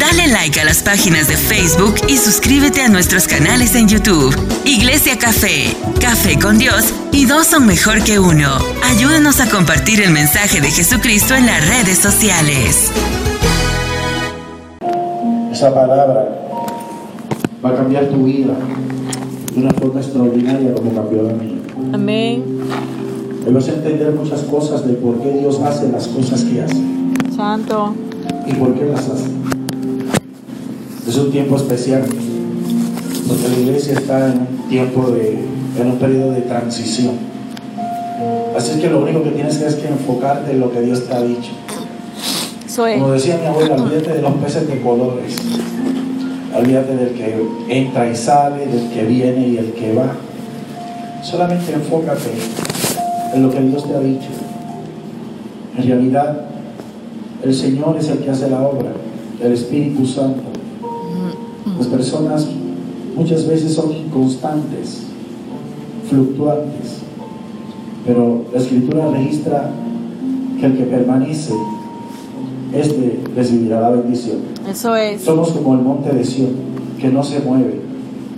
Dale like a las páginas de Facebook y suscríbete a nuestros canales en YouTube. Iglesia Café, Café con Dios y dos son mejor que uno. Ayúdanos a compartir el mensaje de Jesucristo en las redes sociales. Esa palabra va a cambiar tu vida de una forma extraordinaria como cambió la mía. Amén. Y vas a entender muchas cosas de por qué Dios hace las cosas que hace Santo. y por qué las hace. Es un tiempo especial porque la iglesia está en un tiempo de, en un periodo de transición. Así es que lo único que tienes que es que enfocarte en lo que Dios te ha dicho. Como decía mi abuela, olvídate de los peces de colores. Olvídate del que entra y sale, del que viene y el que va. Solamente enfócate en lo que Dios te ha dicho. En realidad, el Señor es el que hace la obra, el Espíritu Santo. Las personas muchas veces son inconstantes, fluctuantes, pero la Escritura registra que el que permanece, este recibirá la bendición. Eso es. Somos como el monte de Sion, que no se mueve,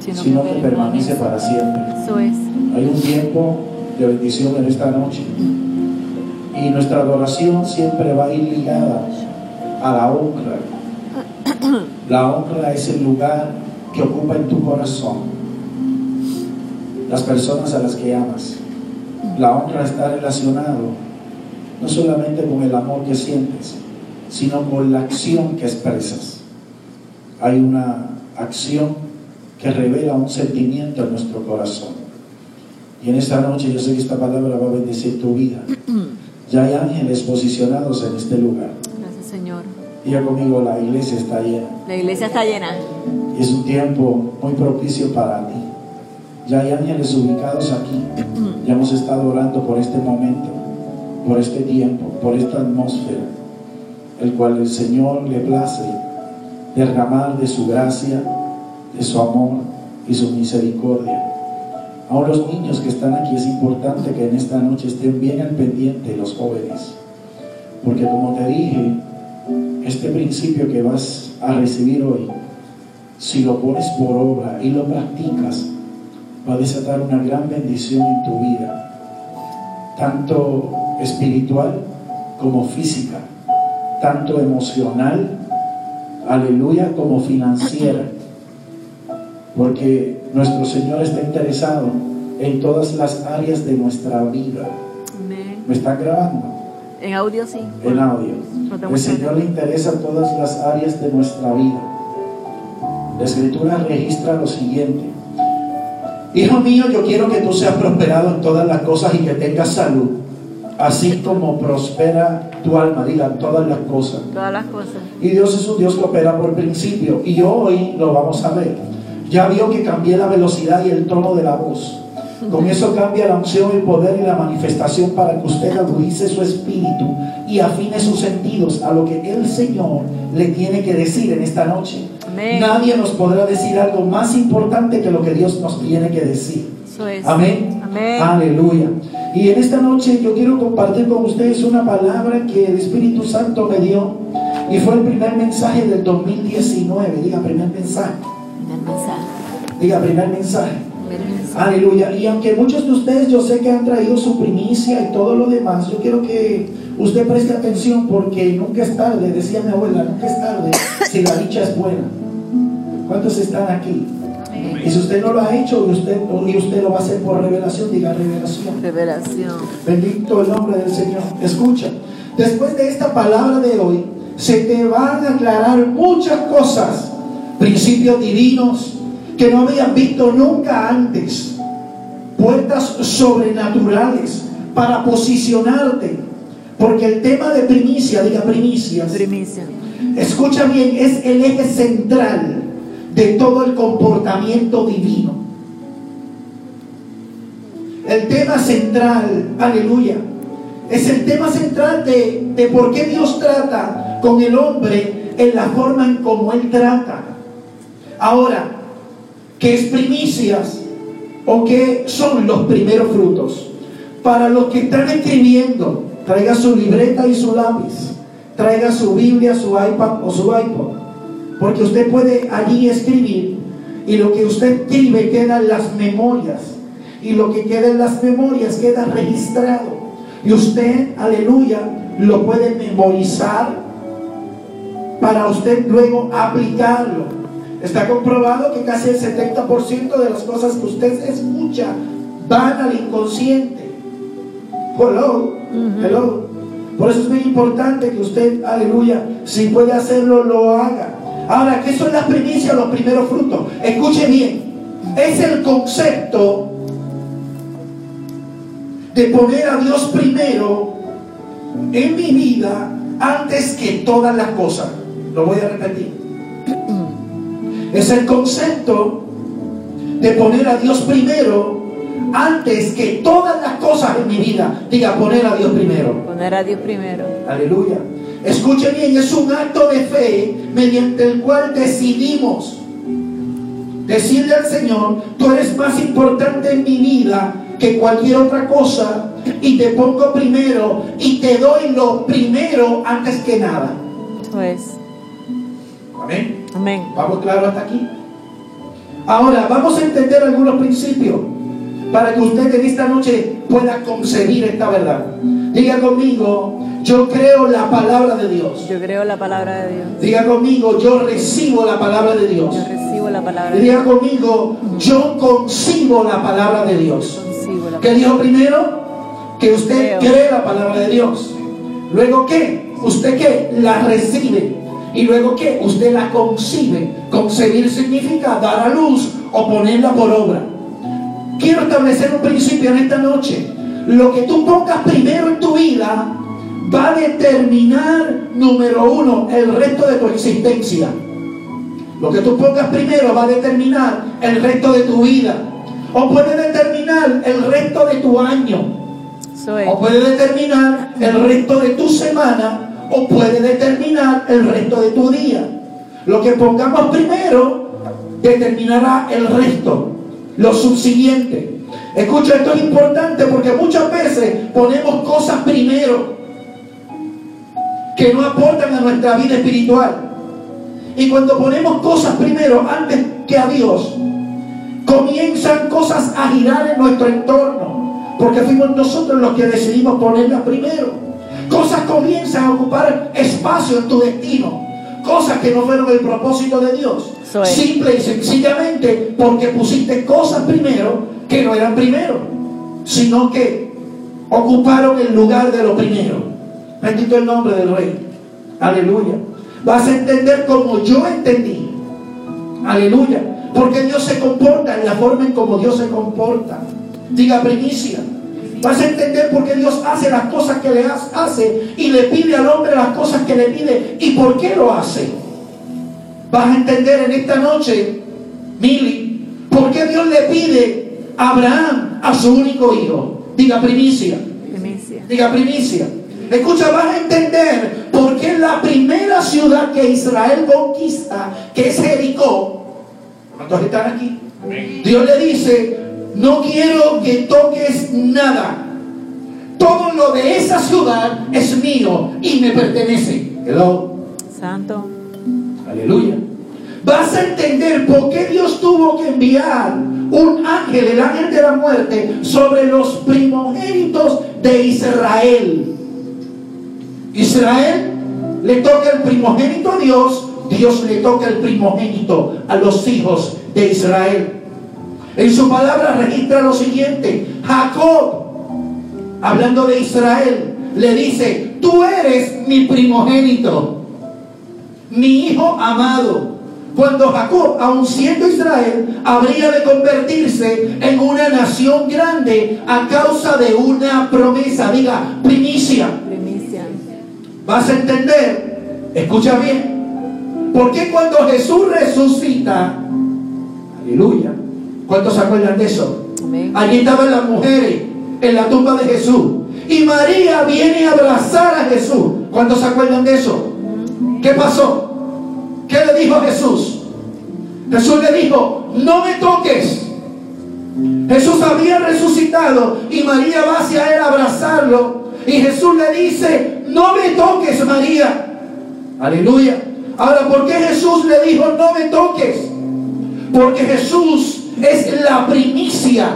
sino que permanece para siempre. Eso es. Hay un tiempo de bendición en esta noche. Y nuestra adoración siempre va a ir ligada a la honra. La honra es el lugar que ocupa en tu corazón las personas a las que amas. La honra está relacionado no solamente con el amor que sientes, sino con la acción que expresas. Hay una acción que revela un sentimiento en nuestro corazón. Y en esta noche yo sé que esta palabra va a bendecir tu vida. Ya hay ángeles posicionados en este lugar. Gracias, Señor. Diga conmigo, la iglesia está llena. La iglesia está llena. Y es un tiempo muy propicio para ti. Ya hay ángeles ubicados aquí. Ya hemos estado orando por este momento, por este tiempo, por esta atmósfera, el cual el Señor le place derramar de su gracia, de su amor y su misericordia. Ahora los niños que están aquí es importante que en esta noche estén bien al pendiente los jóvenes. Porque como te dije, este principio que vas a recibir hoy, si lo pones por obra y lo practicas, va a desatar una gran bendición en tu vida, tanto espiritual como física, tanto emocional, aleluya, como financiera. Porque nuestro Señor está interesado en todas las áreas de nuestra vida. Amén. ¿Me están grabando? En audio sí. En audio. El Señor le interesa todas las áreas de nuestra vida. La Escritura registra lo siguiente. Hijo mío, yo quiero que tú seas prosperado en todas las cosas y que tengas salud, así como prospera tu alma, diga todas las cosas. Todas las cosas. Y Dios es un Dios que opera por principio. Y hoy lo vamos a ver. Ya vio que cambié la velocidad y el tono de la voz. Con eso cambia la unción, el poder y la manifestación para que usted agudice su espíritu y afine sus sentidos a lo que el Señor le tiene que decir en esta noche. Amén. Nadie nos podrá decir algo más importante que lo que Dios nos tiene que decir. Eso es. Amén. Amén. Aleluya. Y en esta noche yo quiero compartir con ustedes una palabra que el Espíritu Santo me dio y fue el primer mensaje del 2019. Diga primer mensaje. Primer mensaje. Diga primer mensaje. Aleluya. Y aunque muchos de ustedes yo sé que han traído su primicia y todo lo demás, yo quiero que usted preste atención porque nunca es tarde, decía mi abuela, nunca es tarde si la dicha es buena. ¿Cuántos están aquí? Y si usted no lo ha hecho y usted, y usted lo va a hacer por revelación, diga revelación. Revelación. Bendito el nombre del Señor. Escucha, después de esta palabra de hoy, se te van a aclarar muchas cosas, principios divinos que no habían visto nunca antes, puertas sobrenaturales para posicionarte, porque el tema de primicia, diga primicias, Primicia. escucha bien, es el eje central de todo el comportamiento divino. El tema central, aleluya, es el tema central de, de por qué Dios trata con el hombre en la forma en como Él trata. Ahora, ¿qué es primicias o qué son los primeros frutos? Para los que están escribiendo, traiga su libreta y su lápiz, traiga su Biblia, su iPad o su iPod, Porque usted puede allí escribir y lo que usted escribe queda en las memorias. Y lo que queda en las memorias queda registrado. Y usted, aleluya, lo puede memorizar para usted luego aplicarlo. Está comprobado que casi el 70% de las cosas que usted escucha van al inconsciente. Hello, hello. Por eso es muy importante que usted, aleluya, si puede hacerlo, lo haga. Ahora, ¿qué son las primicias, los primeros frutos? Escuche bien. Es el concepto de poner a Dios primero en mi vida antes que todas las cosas. Lo voy a repetir. Es el concepto de poner a Dios primero antes que todas las cosas en mi vida. Diga, poner a Dios primero. Poner a Dios primero. Aleluya. Escuche bien, es un acto de fe mediante el cual decidimos decirle al Señor, tú eres más importante en mi vida que cualquier otra cosa y te pongo primero y te doy lo primero antes que nada. Pues, Amén. Amén. ¿Vamos claro hasta aquí? Ahora, vamos a entender algunos principios para que usted en esta noche pueda concebir esta verdad. Diga conmigo, yo creo la palabra de Dios. Yo creo la palabra de Dios. Diga conmigo, yo recibo la palabra de Dios. Yo recibo la palabra Dios. diga conmigo, yo concibo la palabra de Dios. La ¿Qué dijo primero? Que usted Creo. cree la palabra de Dios. Luego qué? ¿Usted qué? La recibe. Y luego qué? Usted la concibe. Concebir significa dar a luz o ponerla por obra. Quiero establecer un principio en esta noche. Lo que tú pongas primero en tu vida va a determinar, número uno, el resto de tu existencia. Lo que tú pongas primero va a determinar el resto de tu vida. O puede determinar el resto de tu año. O puede determinar el resto de tu semana. O puede determinar el resto de tu día. Lo que pongamos primero determinará el resto. Lo subsiguiente. Escucha, esto es importante porque muchas veces ponemos cosas primero que no aportan a nuestra vida espiritual. Y cuando ponemos cosas primero antes que a Dios, comienzan cosas a girar en nuestro entorno, porque fuimos nosotros los que decidimos ponerlas primero. Cosas comienzan a ocupar espacio en tu destino, cosas que no fueron el propósito de Dios. Simple y sencillamente porque pusiste cosas primero que no eran primero, sino que ocuparon el lugar de lo primero. Bendito el nombre del Rey. Aleluya. Vas a entender como yo entendí. Aleluya. Porque Dios se comporta en la forma en como Dios se comporta. Diga primicia. Vas a entender por qué Dios hace las cosas que le hace y le pide al hombre las cosas que le pide y por qué lo hace. Vas a entender en esta noche, Mili, por qué Dios le pide a Abraham a su único hijo. Diga primicia. Primicia. Diga primicia. Escucha, vas a entender por qué la primera ciudad que Israel conquista, que es Jericó, ¿cuántos están aquí? Dios le dice, no quiero que toques nada. Todo lo de esa ciudad es mío y me pertenece. Hello. Santo. Aleluya. Vas a entender por qué Dios tuvo que enviar un ángel, el ángel de la muerte, sobre los primogénitos de Israel. Israel le toca el primogénito a Dios, Dios le toca el primogénito a los hijos de Israel. En su palabra registra lo siguiente, Jacob, hablando de Israel, le dice, tú eres mi primogénito mi hijo amado. Cuando Jacob, aun siendo Israel, habría de convertirse en una nación grande a causa de una promesa, diga, primicia. Primicia. Vas a entender, escucha bien, porque cuando Jesús resucita, aleluya, ¿cuántos se acuerdan de eso? Amén. Allí estaban las mujeres en la tumba de Jesús. Y María viene a abrazar a Jesús. ¿Cuántos se acuerdan de eso? ¿Qué pasó? ¿Qué le dijo Jesús? Jesús le dijo, no me toques. Jesús había resucitado y María va hacia él a abrazarlo. Y Jesús le dice, no me toques María. Aleluya. Ahora, ¿por qué Jesús le dijo, no me toques? Porque Jesús es la primicia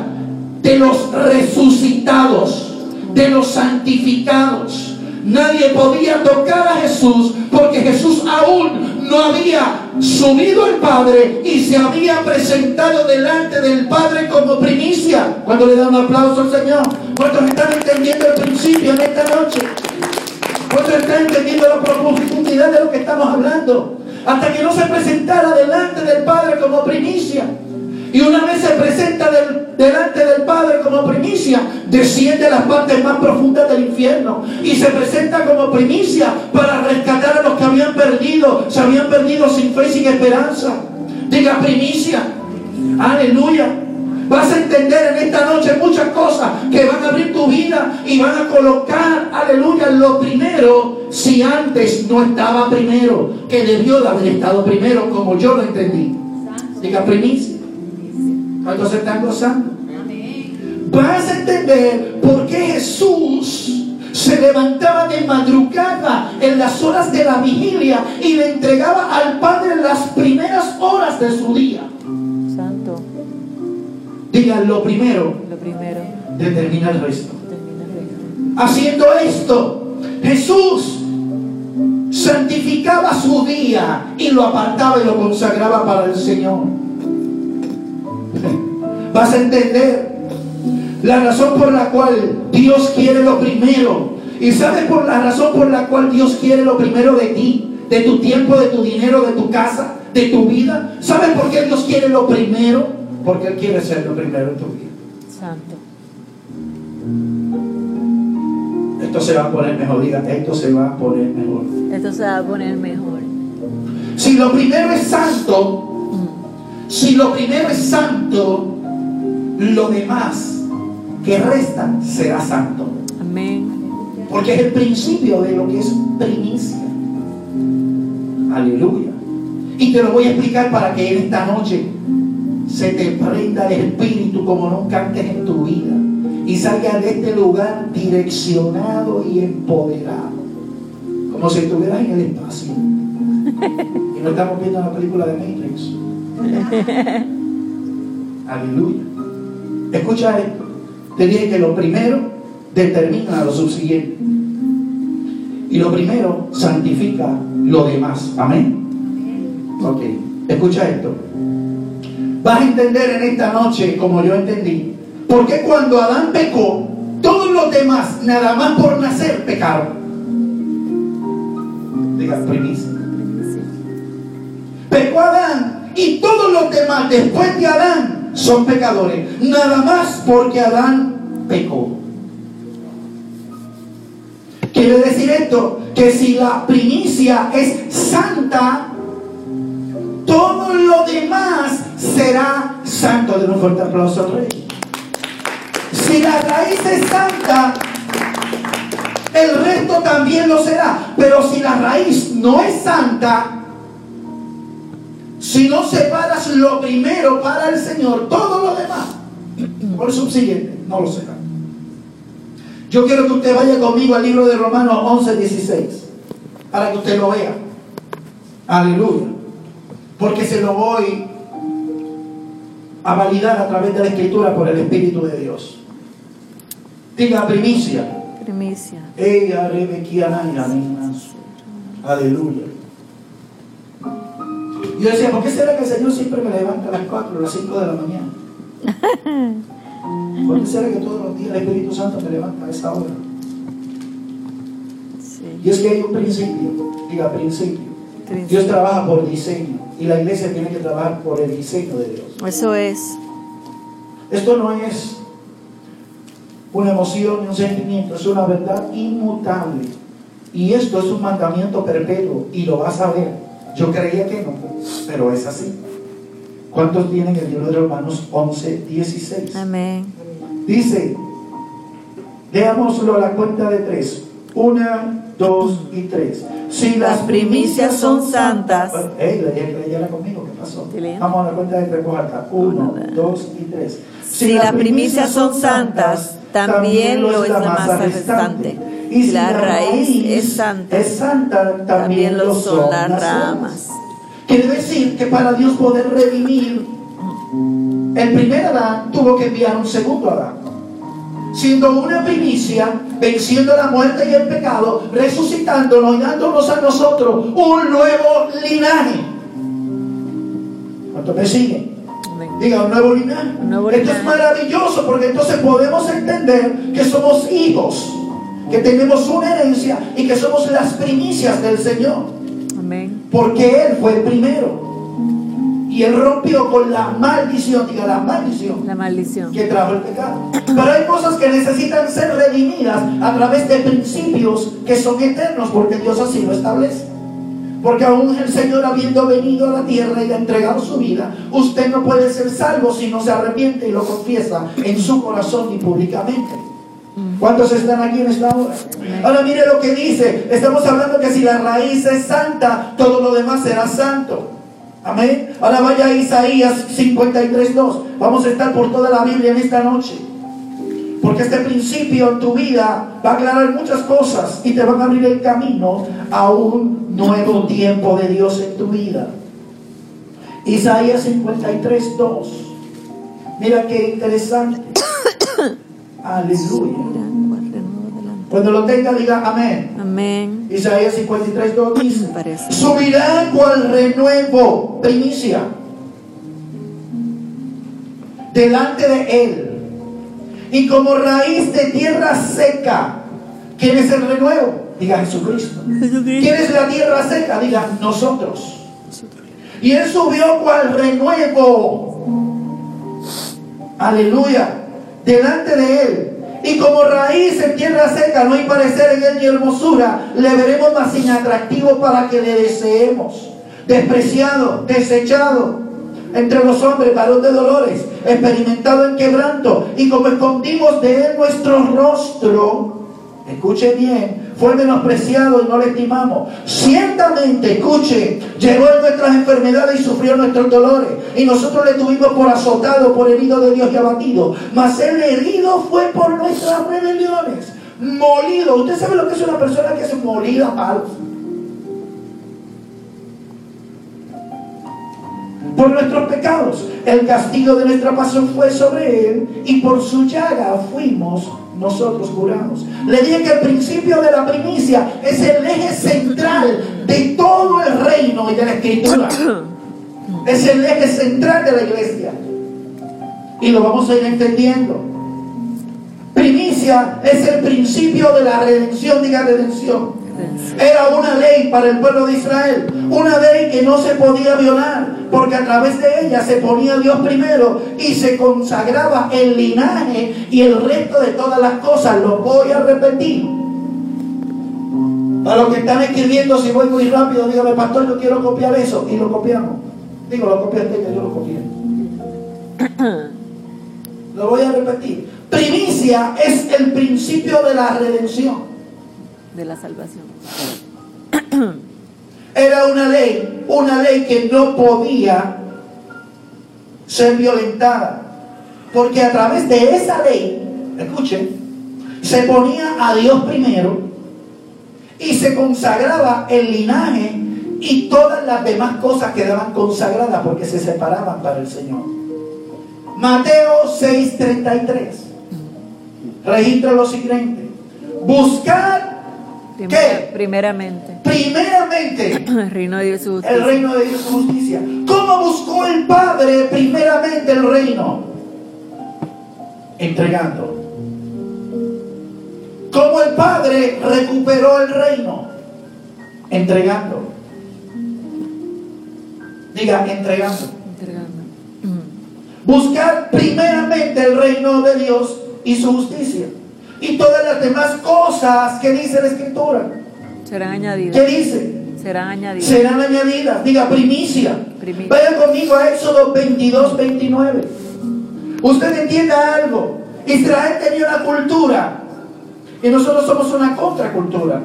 de los resucitados, de los santificados. Nadie podía tocar a Jesús porque Jesús aún no había subido al Padre y se había presentado delante del Padre como primicia. Cuando le da un aplauso al Señor, ¿cuántos están entendiendo el principio en esta noche? ¿Cuántos están entendiendo la profundidad de lo que estamos hablando? Hasta que no se presentara delante del Padre como primicia. Y una vez se presenta delante del Padre como primicia, desciende a las partes más profundas del infierno y se presenta como primicia para rescatar a los que habían perdido, se habían perdido sin fe y sin esperanza. Diga primicia. Aleluya. Vas a entender en esta noche muchas cosas que van a abrir tu vida y van a colocar, aleluya, lo primero si antes no estaba primero, que debió de haber estado primero como yo lo entendí. Diga primicia. ¿Cuántos se están gozando? Vas a entender por qué Jesús se levantaba de madrugada en las horas de la vigilia y le entregaba al Padre las primeras horas de su día. Santo. Digan lo primero, Lo primero. determina el resto. Termina el resto. Haciendo esto, Jesús santificaba su día y lo apartaba y lo consagraba para el Señor. Vas a entender la razón por la cual Dios quiere lo primero. ¿Y sabes por la razón por la cual Dios quiere lo primero de ti? De tu tiempo, de tu dinero, de tu casa, de tu vida. ¿Sabes por qué Dios quiere lo primero? Porque Él quiere ser lo primero en tu vida. Santo. Esto se va a poner mejor, diga, esto se va a poner mejor. Esto se va a poner mejor. Si lo primero es santo, si lo primero es santo, lo demás que resta será santo. Amén. Porque es el principio de lo que es primicia. Aleluya. Y te lo voy a explicar para que en esta noche se te prenda el espíritu como nunca antes en tu vida. Y salgas de este lugar direccionado y empoderado. Como si estuvieras en el espacio. Y no estamos viendo la película de Matrix. Aleluya. Escucha esto. Te dije que lo primero determina lo subsiguiente. Y lo primero santifica lo demás. Amén. Ok. Escucha esto. Vas a entender en esta noche, como yo entendí, por qué cuando Adán pecó, todos los demás, nada más por nacer, pecaron. Diga primicia. Pecó Adán y todos los demás después de Adán son pecadores. Nada más porque Adán pecó. Quiere decir esto, que si la primicia es santa, todo lo demás será santo. De un fuerte aplauso al rey. Si la raíz es santa, el resto también lo será. Pero si la raíz no es santa, si no separas lo primero para el Señor, todo lo demás, por subsiguiente, no lo será. Yo quiero que usted vaya conmigo al libro de Romanos 11, 16, para que usted lo vea. Aleluya. Porque se lo voy a validar a través de la Escritura por el Espíritu de Dios. Diga primicia. Primicia. Ella rebequiana Aleluya. Yo decía, ¿por qué será que el Señor siempre me levanta a las 4 a las 5 de la mañana? ¿Por qué será que todos los días el Espíritu Santo me levanta a esa hora? Sí. Y es que hay un principio, diga principio. Principio. Dios trabaja por diseño y la iglesia tiene que trabajar por el diseño de Dios. Eso es. Esto no es una emoción ni un sentimiento, es una verdad inmutable. Y esto es un mandamiento perpetuo y lo vas a ver. Yo creía que no, pero es así. ¿Cuántos tienen el libro de Romanos 11, 16? Amén. Dice, leámoslo a la cuenta de tres. Una, dos y tres. Si Las primicias son santas. Ey, leyela, leyela conmigo, ¿qué pasó? Vamos a la cuenta de tres, alta. Uno, Una, dos y tres. Si las primicias son santas, también lo es la masa restante. Y si la raíz es santa, es santa también, también lo son las ramas. Quiere decir que para Dios poder redimir, el primer Adán tuvo que enviar un segundo Adán. Siendo una primicia, venciendo la muerte y el pecado, resucitándonos y dándonos a nosotros un nuevo linaje. ¿Cuántos me siguen? Diga, un nuevo linaje. Un nuevo Esto linaje. es maravilloso porque entonces podemos entender que somos hijos, que tenemos una herencia y que somos las primicias del Señor. Amén. Porque Él fue el primero. Y Él rompió con la maldición, diga la maldición La maldición. que trajo el pecado. Pero hay cosas que necesitan ser redimidas a través de principios que son eternos, porque Dios así lo establece. Porque aún el Señor habiendo venido a la tierra y entregado su vida, usted no puede ser salvo si no se arrepiente y lo confiesa en su corazón y públicamente. ¿Cuántos están aquí en esta hora? Ahora mire lo que dice. Estamos hablando que si la raíz es santa, todo lo demás será santo. Amén. Ahora vaya a Isaías 53.2. Vamos a estar por toda la Biblia en esta noche. Porque este principio en tu vida va a aclarar muchas cosas y te van a abrir el camino a un nuevo tiempo de Dios en tu vida. Isaías 53.2. Mira qué interesante. Aleluya. Cuando lo tenga, diga amén. Amén. Isaías 53, 2 dice. Subirá cual renuevo, primicia, delante de él, y como raíz de tierra seca. ¿Quién es el renuevo? Diga Jesucristo. ¿Quién es la tierra seca? Diga nosotros. Y él subió cual renuevo. Aleluya. Delante de él. Y como raíz en tierra seca, no hay parecer en él ni hermosura, le veremos más inatractivo para que le deseemos. Despreciado, desechado entre los hombres, varón de dolores, experimentado en quebranto. Y como escondimos de él nuestro rostro, escuche bien, fue menospreciado y no le estimamos. Ciertamente, escuche, llevó en nuestras enfermedades y sufrió nuestros dolores. Y nosotros le tuvimos por azotado, por herido de Dios y abatido. Mas él herido fue por nuestras rebeliones. Molido. ¿Usted sabe lo que es una persona que es molida a por nuestros pecados. El castigo de nuestra pasión fue sobre él y por su llaga fuimos nosotros curados. Le dije que el principio de la primicia es el eje central de todo el reino y de la escritura. Es el eje central de la iglesia. Y lo vamos a ir entendiendo. Primicia es el principio de la redención, diga redención. Era una ley para el pueblo de Israel, una ley que no se podía violar, porque a través de ella se ponía Dios primero y se consagraba el linaje y el resto de todas las cosas. Lo voy a repetir. Para los que están escribiendo, si voy muy rápido, dígame, pastor, yo quiero copiar eso. Y lo copiamos. Digo, lo copiaste, que yo lo copié. Lo voy a repetir. Primicia es el principio de la redención. De la salvación. Era una ley, una ley que no podía ser violentada. Porque a través de esa ley, escuchen, se ponía a Dios primero y se consagraba el linaje y todas las demás cosas quedaban consagradas porque se separaban para el Señor. Mateo 6:33 registra lo siguiente. Buscar ¿Qué? Primeramente. primeramente El reino de Dios y el reino de Dios y justicia. ¿Cómo buscó el Padre primeramente el reino? Entregando. ¿Cómo el Padre recuperó el reino? Entregando. Diga, entregando. Entregando. Buscar primeramente el reino de Dios y su justicia. Y todas las demás cosas que dice la Escritura. Serán añadidos. ¿Qué dice? Serán añadidos. serán añadidas. Diga primicia. Primicia. Vaya conmigo a Éxodo 22, 29. Usted entienda algo. Israel tenía una cultura y nosotros somos una contracultura.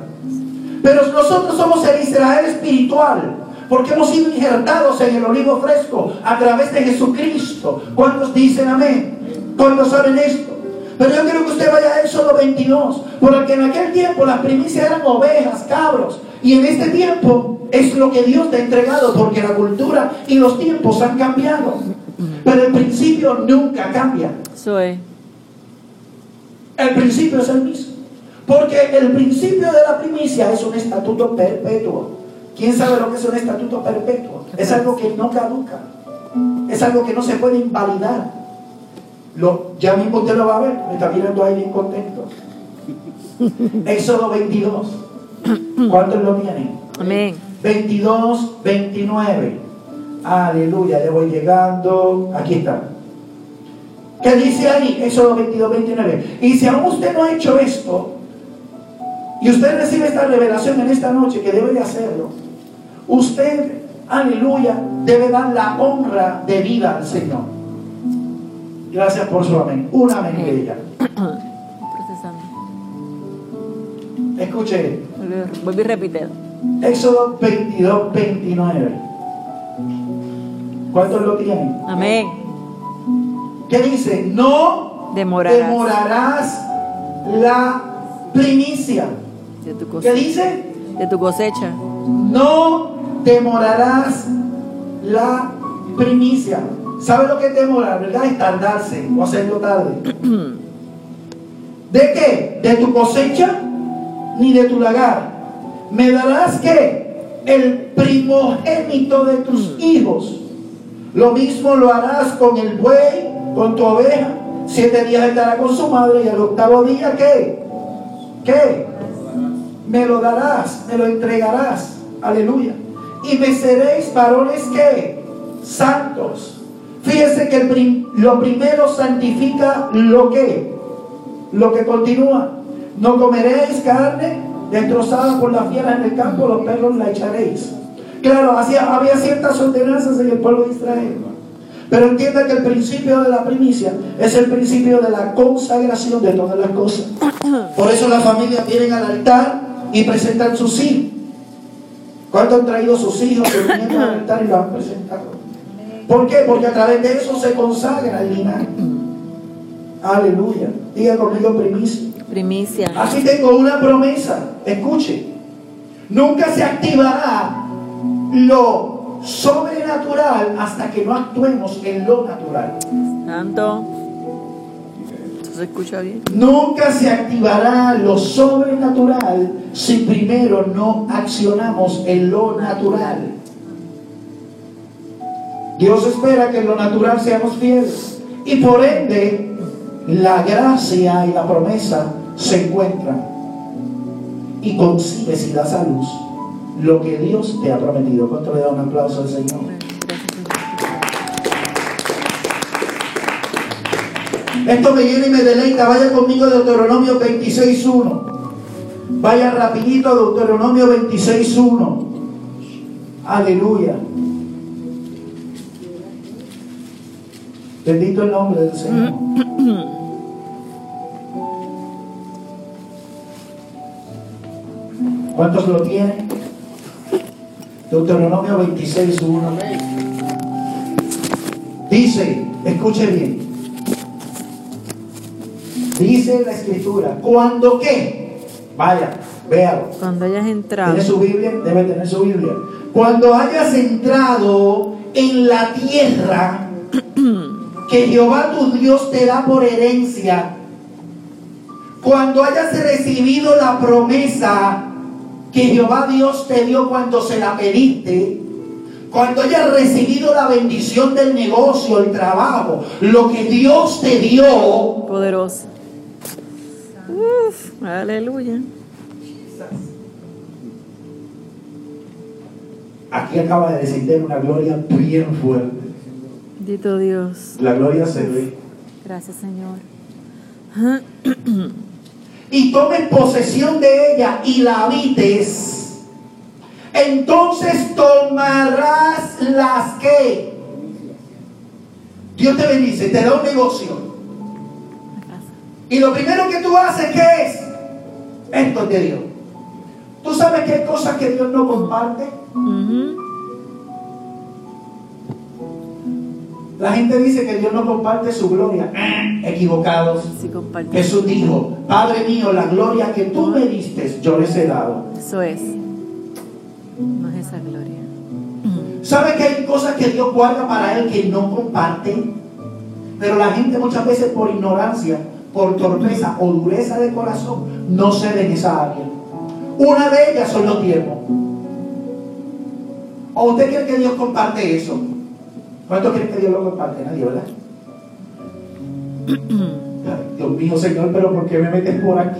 Pero nosotros somos el Israel espiritual. Porque hemos sido injertados en el olivo fresco a través de Jesucristo. ¿Cuántos dicen amén? ¿Cuántos saben esto? Pero yo quiero que usted vaya a Éxodo 22, porque en aquel tiempo las primicias eran ovejas, cabros, y en este tiempo es lo que Dios te ha entregado, porque la cultura y los tiempos han cambiado. Pero el principio nunca cambia. Es. El principio es el mismo. Porque el principio de la primicia es un estatuto perpetuo. ¿Quién sabe lo que es un estatuto perpetuo? Es algo que no caduca. Es algo que no se puede invalidar. Lo, ya mismo usted lo va a ver. Me está mirando ahí bien contento. Éxodo 22. ¿Cuántos lo tienen? Amén. 22, 29. Aleluya, ya voy llegando. Aquí está. ¿Qué dice ahí? Éxodo 22, 29. Y si aún usted no ha hecho esto, y usted recibe esta revelación en esta noche, que debe de hacerlo, usted, aleluya, debe dar la honra de vida al Señor. Gracias por su amén. Un amén de ella. Escuche, Vuelve y repite. Éxodo 22, 29. ¿Cuántos lo tienen? Amén. ¿Qué dice? No Demorarás. demorarás la primicia. De tu ¿Qué dice? De tu cosecha. No demorarás la primicia. ¿Sabe lo que es demorar, verdad? Es tardarse o hacerlo tarde. ¿De qué? ¿De tu cosecha ni de tu lagar? ¿Me darás qué? El primogénito de tus hijos. Lo mismo lo harás con el buey, con tu oveja. Siete días estará con su madre y al octavo día, ¿qué? ¿Qué? Me lo darás, me lo entregarás. Aleluya. Y me seréis varones que santos. Fíjese que el prim- lo primero santifica lo que, lo que continúa. No comeréis carne destrozada por las fieras en el campo, los perros la echaréis. Claro, había ciertas ordenanzas en el pueblo de Israel. Pero entienda que el principio de la primicia es el principio de la consagración de todas las cosas. Por eso las familias vienen al altar y presentan sus hijos. ¿Cuántos han traído sus hijos sus nietos al altar y lo han presentado? ¿Por qué? Porque a través de eso se consagra el linaje. Aleluya. Diga conmigo primicia. Primicia. Aquí tengo una promesa. Escuche. Nunca se activará lo sobrenatural hasta que no actuemos en lo natural. Santo. ¿Eso se escucha bien? Nunca se activará lo sobrenatural si primero no accionamos en lo natural. Dios espera que en lo natural seamos fieles. Y por ende, la gracia y la promesa se encuentran. Y concibes y das a luz lo que Dios te ha prometido. ¿Cuánto le da un aplauso al Señor? Esto me llena y me deleita. Vaya conmigo a Deuteronomio 26.1. Vaya rapidito a Deuteronomio 26.1. Aleluya. Bendito el nombre del Señor. ¿Cuántos lo tienen? Deuteronomio 26.1. Dice, escuche bien. Dice la escritura, ¿cuándo qué? Vaya, véalo. Cuando hayas entrado. ¿Tiene su Biblia? Debe tener su Biblia. Cuando hayas entrado en la tierra que Jehová tu Dios te da por herencia, cuando hayas recibido la promesa que Jehová Dios te dio cuando se la pediste, cuando hayas recibido la bendición del negocio, el trabajo, lo que Dios te dio, Poderoso. Uf, aleluya. aquí acaba de descender una gloria bien fuerte. Bendito Dios. La gloria se ve. Gracias, Señor. y tomes posesión de ella y la habites, entonces tomarás las que Dios te bendice, te da un negocio. Y lo primero que tú haces, ¿qué es? Esto es de Dios. ¿Tú sabes que hay cosas que Dios no comparte? La gente dice que Dios no comparte su gloria. equivocados. Sí, compartir. Jesús dijo, Padre mío, la gloria que tú me diste, yo les he dado. Eso es. No es esa gloria. ¿Sabe que hay cosas que Dios guarda para Él que no comparte? Pero la gente muchas veces por ignorancia, por torpeza o dureza de corazón, no cede en esa área. Una de ellas son los tiempos. ¿O usted cree que Dios comparte eso? ¿Cuánto cree que Dios lo comparte? Nadie, ¿verdad? Dios mío, Señor, pero ¿por qué me metes por aquí?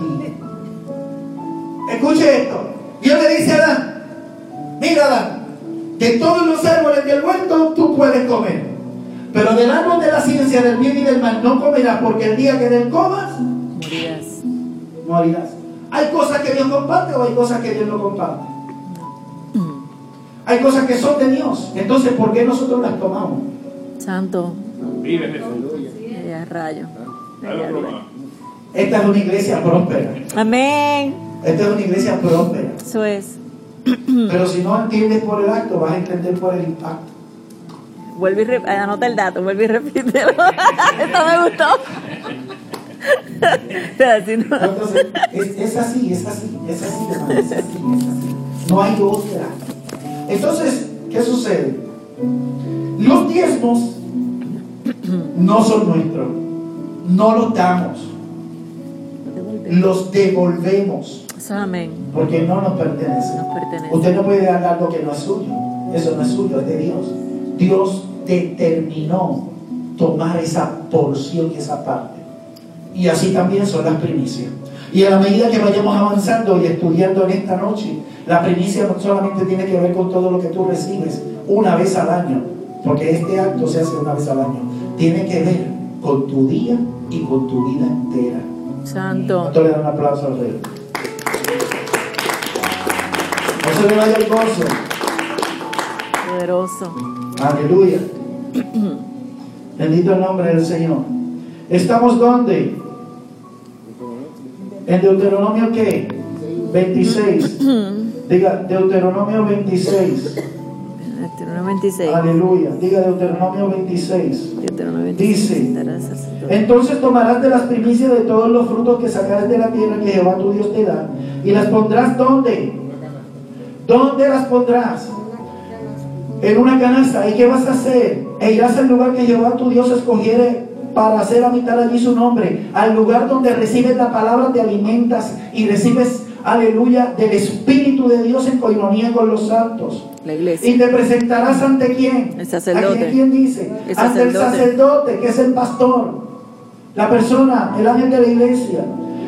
Escuche esto. Dios le dice a Adán, mira Adán, de todos los árboles del huerto tú puedes comer. Pero del árbol de la ciencia del bien y del mal no comerás porque el día que del comas, Morirás. morirás. ¿Hay cosas que Dios comparte o hay cosas que Dios no comparte? Hay cosas que son de Dios. Entonces, ¿por qué nosotros las tomamos? Santo. Vive Jesús. Rayo. Esta es una iglesia próspera. Amén. Esta es una iglesia próspera. Eso es. Pero si no entiendes por el acto, vas a entender por el impacto. Vuelve y re- anota el dato, vuelve y repítelo. Esto me gustó. Entonces, es, es así, es así, es así, hermano, es así, es así. No hay otra. Entonces, ¿qué sucede? Los diezmos no son nuestros, no los damos, los devolvemos porque no. Nos pertenece. Usted no puede dar algo que no es suyo, eso no es suyo, es de Dios. Dios determinó tomar esa porción y esa parte. Y así también son las primicias. Y a la medida que vayamos avanzando y estudiando en esta noche, la primicia no solamente tiene que ver con todo lo que tú recibes una vez al año, porque este acto se hace una vez al año, tiene que ver con tu día y con tu vida entera. Santo. ¿Cuánto le dan un aplauso al rey? No se le vaya el gozo. Poderoso. Aleluya. Bendito el nombre del Señor. ¿Estamos dónde? En Deuteronomio qué? 26. Diga Deuteronomio 26. Deuteronomio 26. Aleluya. Diga Deuteronomio 26. Deuteronomio 26. Dice. Entonces tomarás de las primicias de todos los frutos que sacares de la tierra que Jehová tu Dios te da y las pondrás ¿dónde? ¿Dónde las pondrás? En una canasta. ¿Y qué vas a hacer? E irás al lugar que Jehová tu Dios escogiere para hacer habitar allí su nombre, al lugar donde recibes la palabra, te alimentas y recibes, aleluya, del Espíritu de Dios en coinonía con los santos. La Y iglesia. te presentarás ante quién? El sacerdote. ¿A quién dice? El ante el sacerdote. sacerdote, que es el pastor. La persona, el ángel de la iglesia,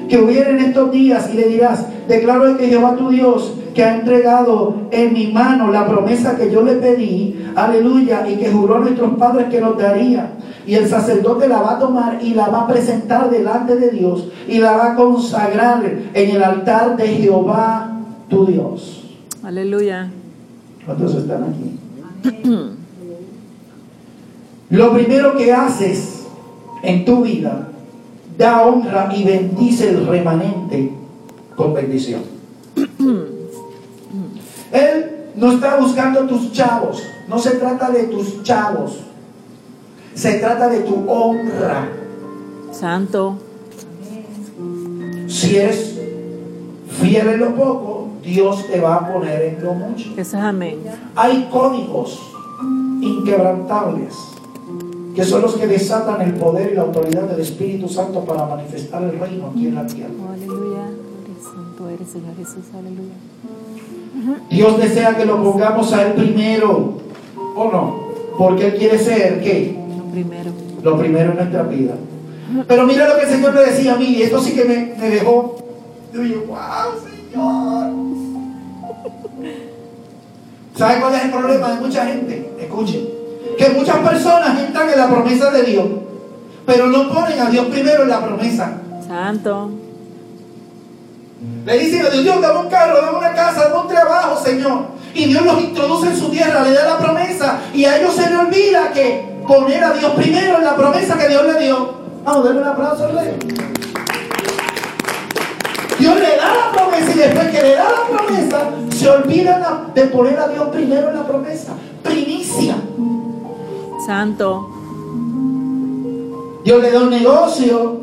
que hubiera en estos días y le dirás, declaro de que Jehová tu Dios, que ha entregado en mi mano la promesa que yo le pedí, aleluya, y que juró a nuestros padres que nos daría. Y el sacerdote la va a tomar y la va a presentar delante de Dios y la va a consagrar en el altar de Jehová tu Dios. Aleluya. ¿Cuántos están aquí? Lo primero que haces en tu vida, da honra y bendice el remanente con bendición. Él no está buscando tus chavos, no se trata de tus chavos, se trata de tu honra. Santo. Si eres fiel en lo poco, Dios te va a poner en lo mucho. Es amén. Hay códigos inquebrantables que son los que desatan el poder y la autoridad del Espíritu Santo para manifestar el reino aquí en la tierra. Oh, aleluya. Santo eres, Señor Jesús. Aleluya. Dios desea que lo pongamos a Él primero, ¿o no? Porque Él quiere ser, ¿qué? Lo primero. Lo primero en nuestra vida. Pero mira lo que el Señor me decía a mí, y esto sí que me, me dejó. Yo dije, wow, Señor. ¿Sabe cuál es el problema de mucha gente? Escuchen. Que muchas personas entran en la promesa de Dios, pero no ponen a Dios primero en la promesa. Santo. Le dicen a Dios, Dios, dame un carro, dame una casa, dame un trabajo, Señor. Y Dios los introduce en su tierra, le da la promesa. Y a ellos se le olvida que poner a Dios primero en la promesa que Dios le dio. Vamos, denle un aplauso al rey. Dios le da la promesa y después que le da la promesa, se olvidan a- de poner a Dios primero en la promesa. Primicia. Santo. Dios le da un negocio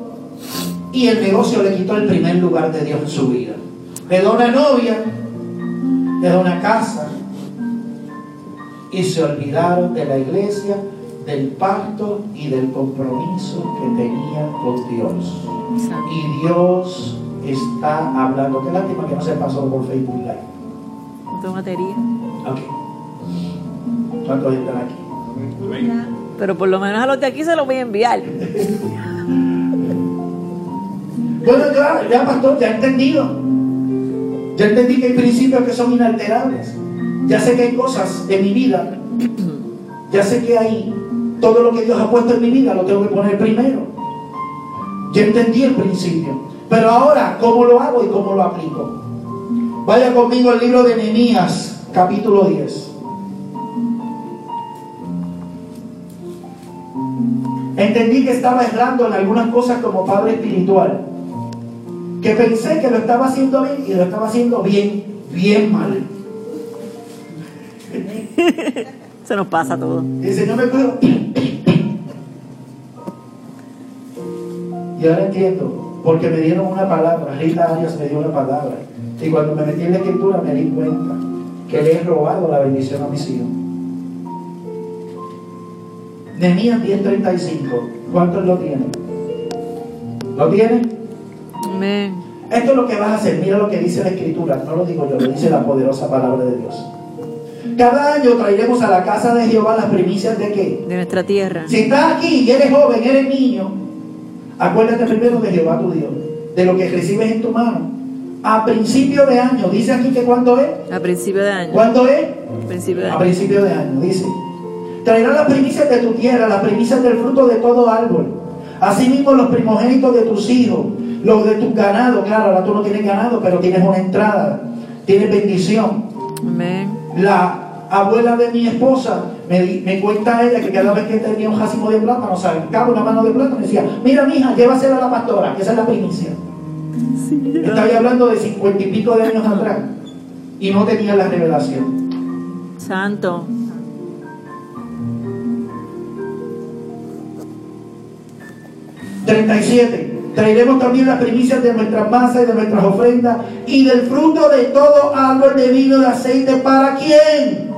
y el negocio le quitó el primer lugar de Dios en su vida. Le da una novia, le da una casa y se olvidaron de la iglesia, del pacto y del compromiso que tenían con Dios. Y Dios está hablando. Qué lástima que no se pasó por Facebook Live. Batería. Ok. ¿Cuántos están aquí? Pero por lo menos a los de aquí se los voy a enviar. Bueno, ya, ya, pastor, ya he entendido. Ya entendí que hay principios que son inalterables. Ya sé que hay cosas en mi vida. Ya sé que hay todo lo que Dios ha puesto en mi vida, lo tengo que poner primero. Ya entendí el principio. Pero ahora, ¿cómo lo hago y cómo lo aplico? Vaya conmigo al libro de Nehemías, capítulo 10. Entendí que estaba errando en algunas cosas como padre espiritual. Que pensé que lo estaba haciendo bien y lo estaba haciendo bien, bien mal. Se nos pasa todo. Y el Señor me cuidó. Y ahora entiendo, porque me dieron una palabra, Rita Arias me dio una palabra. Y cuando me metí en la escritura me di cuenta que le he robado la bendición a mis hijos. Nehemías 10:35. ¿Cuántos lo tienen? ¿Lo tienen? Amén. Esto es lo que vas a hacer. Mira lo que dice la escritura. No lo digo yo, lo dice la poderosa palabra de Dios. Cada año traeremos a la casa de Jehová las primicias de qué? De nuestra tierra. Si estás aquí y eres joven, eres niño, acuérdate primero de Jehová tu Dios, de lo que recibes en tu mano. A principio de año, dice aquí que cuándo es. A principio de año. ¿Cuándo es? Principio de A año. principio de año, dice. Traerás las primicias de tu tierra, las primicias del fruto de todo árbol. Asimismo los primogénitos de tus hijos, los de tus ganados. Claro, ahora tú no tienes ganado, pero tienes una entrada, tienes bendición. Amén. La abuela de mi esposa me, me cuenta ella que cada vez que tenía un jacimo de plátano, sacaba una mano de plátano y decía, mira mija, llévasela a la pastora, que esa es la primicia. Estaba hablando de cincuenta y pico de años atrás y no tenía la revelación. Santo. Treinta y siete. Traeremos también las primicias de nuestras masas y de nuestras ofrendas y del fruto de todo árbol de vino de aceite. ¿Para quién?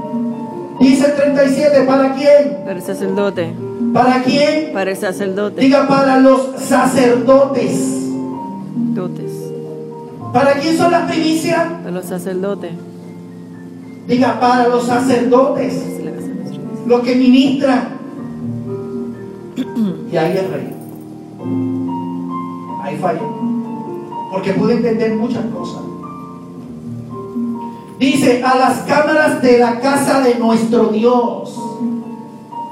Dice el 37, ¿para quién? Para el sacerdote. ¿Para quién? Para el sacerdote. Diga para los sacerdotes. Dotes. ¿Para quién son las primicias? Para los sacerdotes. Diga para los sacerdotes, los que ministran. Y ahí es rey. Ahí fallé. Porque pude entender muchas cosas. Dice, a las cámaras de la casa de nuestro Dios.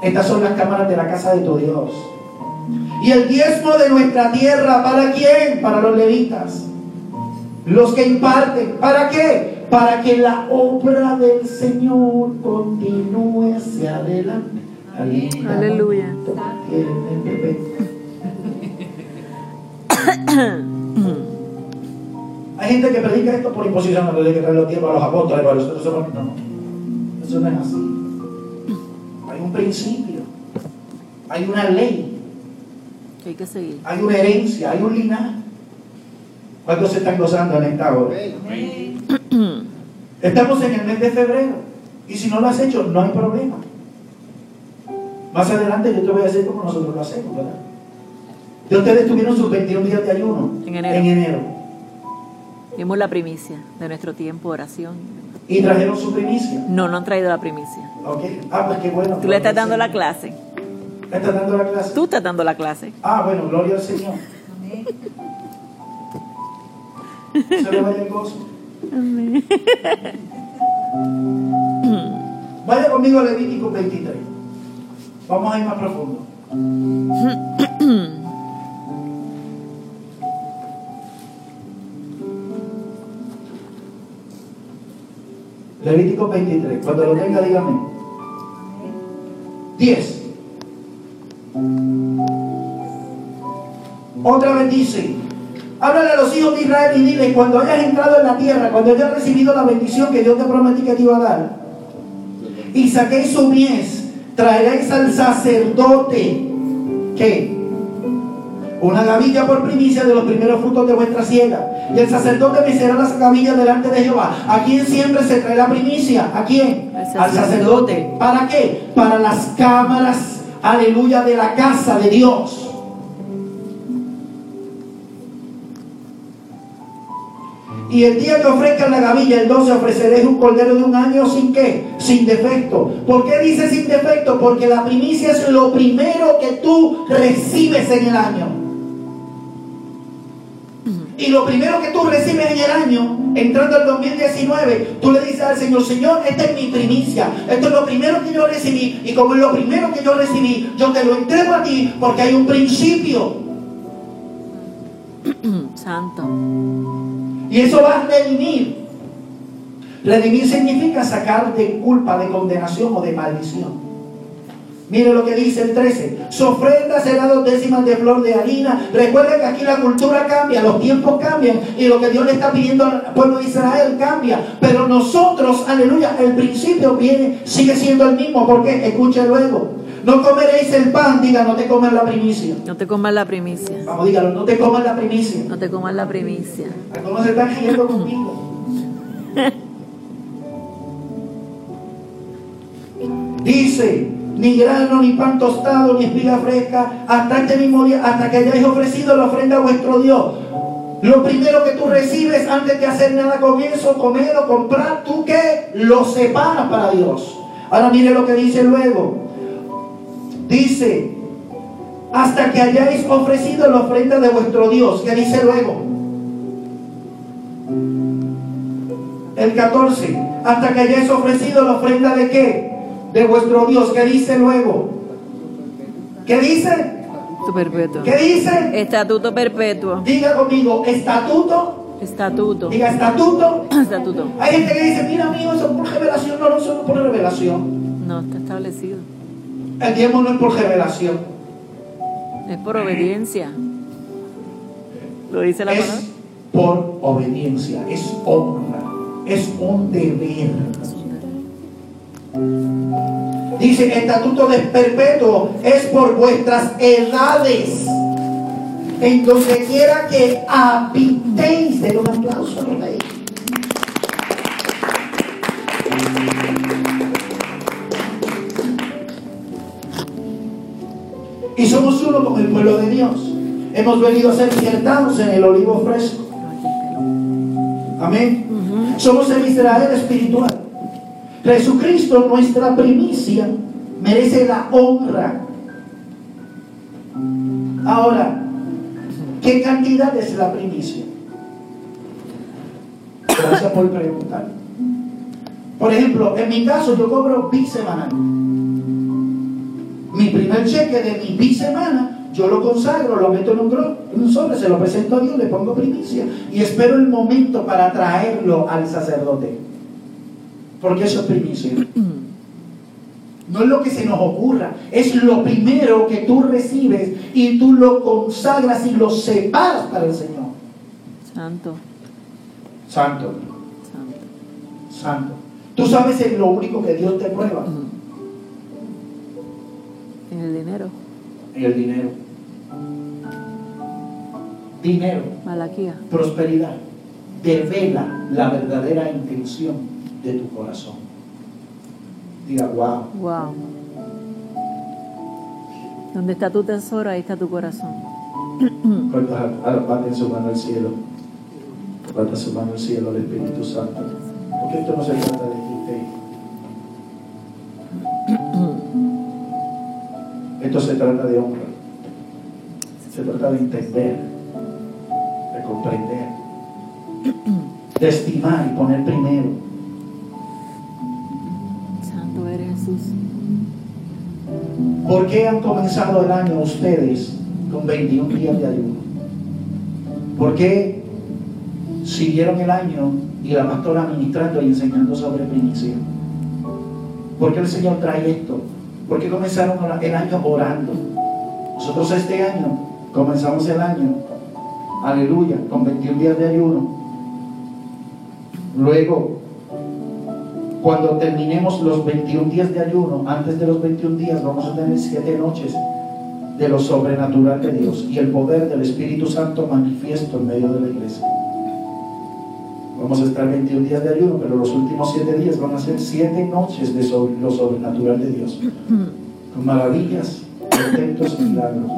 Estas son las cámaras de la casa de tu Dios. Y el diezmo de nuestra tierra, ¿para quién? Para los levitas. Los que imparten. ¿Para qué? Para que la obra del Señor continúe hacia adelante. Aleluya. Bebé. Hay gente que predica esto por imposición, no le que traer los tiempos a los apóstoles, pero nosotros somos. No, eso no es así. Hay un principio, hay una ley, Que hay que seguir. hay una herencia, hay un linaje. ¿Cuántos se están gozando en esta hora? Estamos en el mes de febrero y si no lo has hecho, no hay problema. Más adelante yo te voy a decir cómo nosotros lo hacemos, ¿verdad? De ustedes tuvieron sus 21 días de ayuno En enero. en enero. Dimos la primicia de nuestro tiempo de oración. y trajeron su primicia. No, no han traído la primicia. Ok. Ah, pues qué bueno. Tú le estás dando la clase. ¿Le estás dando la clase? Tú estás dando la clase. Ah, bueno, gloria al Señor. Se le vaya el gozo. Vaya conmigo a Levítico 23. Vamos a ir más profundo. Levítico 23. Cuando lo tenga, dígame. 10. Otra vez dice, háblale a los hijos de Israel y dile, cuando hayas entrado en la tierra, cuando hayas recibido la bendición que Dios te prometí que te iba a dar, y saquéis su mies, traeréis al sacerdote, ¿qué? Una gavilla por primicia de los primeros frutos de vuestra siega. Y el sacerdote mecerá las gavillas delante de Jehová. ¿A quién siempre se trae la primicia? ¿A quién? Al Al sacerdote. ¿Para qué? Para las cámaras, aleluya, de la casa de Dios. Y el día que ofrezcan la gavilla, el 12 ofreceréis un cordero de un año sin qué? Sin defecto. ¿Por qué dice sin defecto? Porque la primicia es lo primero que tú recibes en el año. Y lo primero que tú recibes en el año, entrando al 2019, tú le dices al Señor, Señor, esta es mi primicia. Esto es lo primero que yo recibí. Y como es lo primero que yo recibí, yo te lo entrego a ti porque hay un principio. Santo. Y eso va a redimir. Redimir significa sacar de culpa, de condenación o de maldición. Mire lo que dice el 13. Su ofrenda será dos décimas de flor de harina. Recuerden que aquí la cultura cambia, los tiempos cambian y lo que Dios le está pidiendo al pueblo de Israel cambia. Pero nosotros, aleluya, el principio viene, sigue siendo el mismo. porque Escuche luego. No comeréis el pan, diga, no te comas la primicia. No te comas la primicia. Vamos, dígalo, no te comas la primicia. No te comas la primicia. Algunos se están riendo conmigo. Dice, ni grano, ni pan tostado, ni espiga fresca, hasta este mismo día, hasta que hayáis ofrecido la ofrenda a vuestro Dios. Lo primero que tú recibes antes de hacer nada con eso, comer o comprar, tú que lo separas para Dios. Ahora mire lo que dice luego. Dice, hasta que hayáis ofrecido la ofrenda de vuestro Dios. ¿Qué dice luego? El 14, hasta que hayáis ofrecido la ofrenda de qué? De vuestro Dios. ¿Qué dice luego? ¿Qué dice? Tu perpetuo. ¿Qué dice? Estatuto perpetuo. Diga conmigo, estatuto. Estatuto. Diga estatuto. Estatuto. Hay gente que dice, mira amigo, eso es por revelación. No, no, eso no es por revelación. No, está establecido. El diezmo no es por revelación. Es por obediencia. Lo dice la palabra. Es por obediencia, es honra, es un deber. Dice, estatuto de perpetuo es por vuestras edades. En donde quiera que habitéis. Den un aplauso al rey. Y somos uno con el pueblo de Dios. Hemos venido a ser injertados en el olivo fresco. Amén. Somos el Israel espiritual. Jesucristo, nuestra primicia, merece la honra. Ahora, ¿qué cantidad es la primicia? Gracias por preguntar. Por ejemplo, en mi caso yo cobro bisemanal. Mi primer cheque de mi bisemana, yo lo consagro, lo meto en un, en un sobre, se lo presento a Dios, le pongo primicia y espero el momento para traerlo al sacerdote. Porque eso es primicia. No es lo que se nos ocurra, es lo primero que tú recibes y tú lo consagras y lo separas para el Señor. Santo. Santo, Santo. santo. Tú sabes es lo único que Dios te prueba En el dinero. en el dinero. Dinero, Malaquía. prosperidad, devela la verdadera intención de tu corazón. Diga, wow. Wow. Donde está tu tesoro, ahí está tu corazón. Baten su mano al cielo. Bata su mano al cielo al Espíritu Santo. Porque esto no se trata de usted. Esto se trata de honra. Se trata de entender, de comprender, de estimar y poner primero. ¿Por qué han comenzado el año ustedes con 21 días de ayuno? ¿Por qué siguieron el año y la pastora ministrando y enseñando sobre primicia? ¿Por qué el Señor trae esto? ¿Por qué comenzaron el año orando? Nosotros este año comenzamos el año, aleluya, con 21 días de ayuno. Luego, cuando terminemos los 21 días de ayuno, antes de los 21 días vamos a tener 7 noches de lo sobrenatural de Dios y el poder del Espíritu Santo manifiesto en medio de la iglesia. Vamos a estar 21 días de ayuno, pero los últimos 7 días van a ser 7 noches de lo sobrenatural de Dios. Con maravillas, intentos y milagros.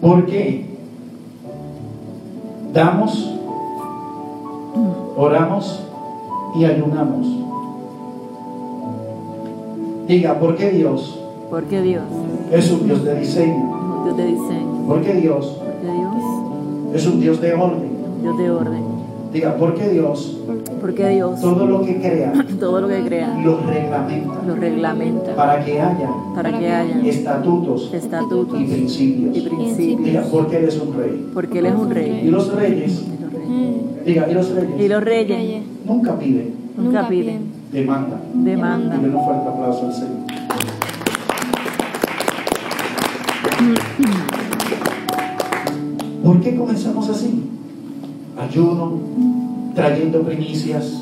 ¿Por qué? Damos, oramos y ayunamos. Diga, ¿por qué Dios Porque Dios es un Dios de diseño? un Dios de diseño. ¿Por qué Dios Porque Dios es un Dios de orden? Dios de orden. Diga, ¿por qué Dios Porque Dios todo lo que crea todo lo que crea lo reglamenta lo reglamenta para que haya para que haya estatutos estatutos y principios? y principios. Diga, porque Él es un rey. Porque Él es un Y rey. los reyes, Y los reyes- diga, y los Y reyes los reyes nunca piden, nunca piden, demandan. demandan. Dile un fuerte aplauso al Señor. ¿Por qué comenzamos así? Ayuno, trayendo primicias,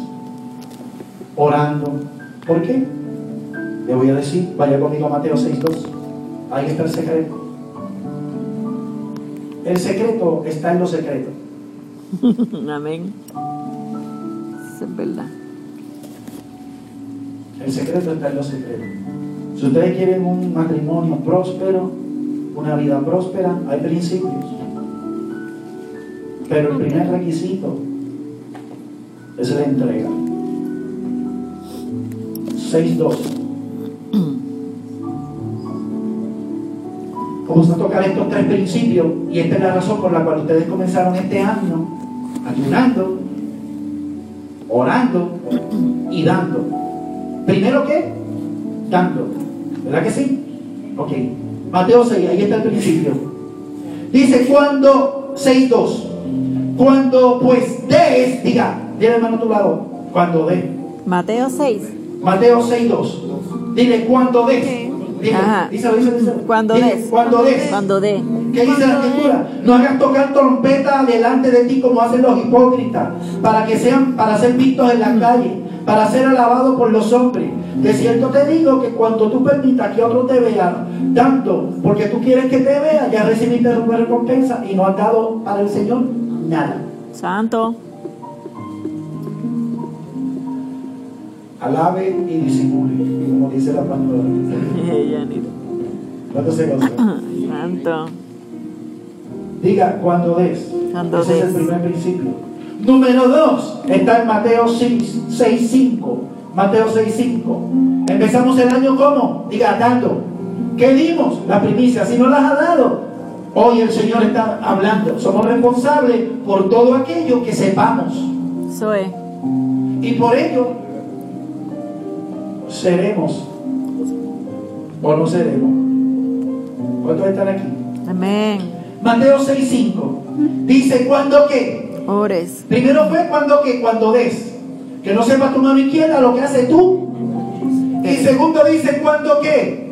orando. ¿Por qué? Le voy a decir, vaya conmigo a Mateo 6.2. Ahí está el secreto. El secreto está en lo secreto. Amén. Es verdad. El secreto está en los secretos. Si ustedes quieren un matrimonio próspero, una vida próspera, hay principios. Pero el primer requisito es la entrega. 6.2. Vamos a tocar estos tres principios y esta es la razón por la cual ustedes comenzaron este año ayunando, orando y dando. Primero qué? Dando. ¿Verdad que sí? Ok. Mateo 6, ahí está el principio. Dice cuando 6.2. Cuando pues des, diga, dile hermano a tu lado, cuando des. Mateo 6. Mateo 6.2. Dile cuando des. Dile, Cuando des. Cuando des. Cuando dé. ¿Qué dice la escritura? No hagas tocar trompeta delante de ti como hacen los hipócritas, para que sean, para ser vistos en las calles, para ser alabados por los hombres. De cierto te digo que cuando tú permitas que otros te vean, tanto porque tú quieres que te vean, ya recibiste tu recompensa y no has dado para el Señor nada. Santo. Alabe y disimule, como dice la palabra. Yanira. ¿Cuánto se? Santo. Diga cuando des. Cuando Ese es el primer principio. Número dos está en Mateo 6.5. Mateo 6.5. Empezamos el año como? Diga, dando. ¿Qué dimos? La primicia. Si no las ha dado, hoy el Señor está hablando. Somos responsables por todo aquello que sepamos. Es. Y por ello seremos o no seremos. ¿Cuántos están aquí? Amén. Mateo 6.5 dice, ¿cuándo qué? Ores. Primero fue cuando que cuando des. Que no sepa tu mano izquierda lo que hace tú. Y segundo dice cuando qué.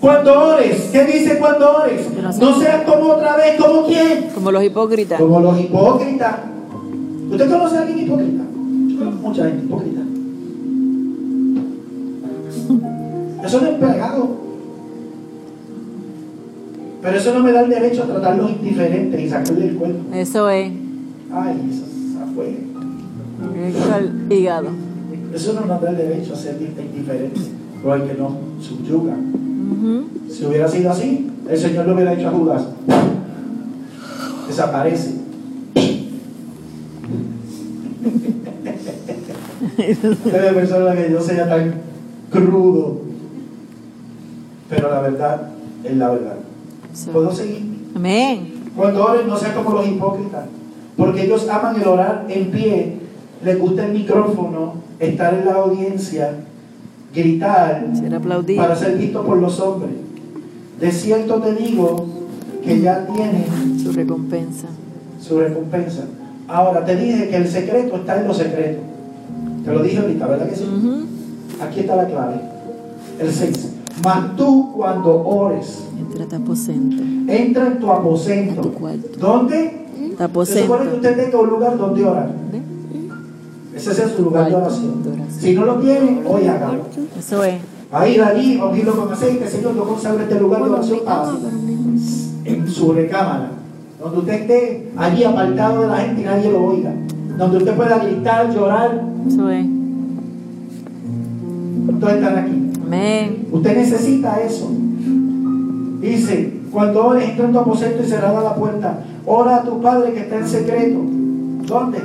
Cuando ores. ¿Qué dice cuando ores? No seas como otra vez, como quién. Como los hipócritas. Como los hipócritas. ¿Usted conoce a alguien hipócrita? Yo conozco mucha gente hipócrita. Eso no es pegado. Pero eso no me da el derecho a tratarlos indiferentes y sacarle el cuerpo. Eso es. Ay, eso fue. Al hígado. Eso no nos da el derecho a ser indiferentes, pero hay que nos subyuga. Si hubiera sido así, el Señor le hubiera dicho a Judas, desaparece. Debe persona que yo sea tan crudo, pero la verdad es la verdad. ¿Puedo seguir? Amén. Cuando oren, no sean como los hipócritas, porque ellos aman el orar en pie, les gusta el micrófono, estar en la audiencia, gritar, Ser para ser visto por los hombres. De cierto te digo que ya tienen Su recompensa. su recompensa. Ahora te dije que el secreto está en lo secreto. Te lo dije ahorita, ¿verdad que sí? Aquí está la clave. El 6. Mas tú cuando ores, Entra a tu aposento. entra en tu aposento. Tu cuarto. ¿Dónde? Tu Se supone que usted tenga un lugar donde orar. ¿Ve? Ese es su lugar de oración. de oración. Si no lo tiene, hoy hágalo. Eso es. a ir allí, a ungirlo con aceite, Señor, yo consagro este lugar de oración para en su recámara, donde usted esté allí apartado de la gente y nadie lo oiga, donde usted pueda gritar, llorar, Eso es. todos están aquí. Amén. Usted necesita eso. Dice, cuando ores, entra en tu aposento y cerrada la puerta, ora a tu Padre que está en secreto. ¿Dónde?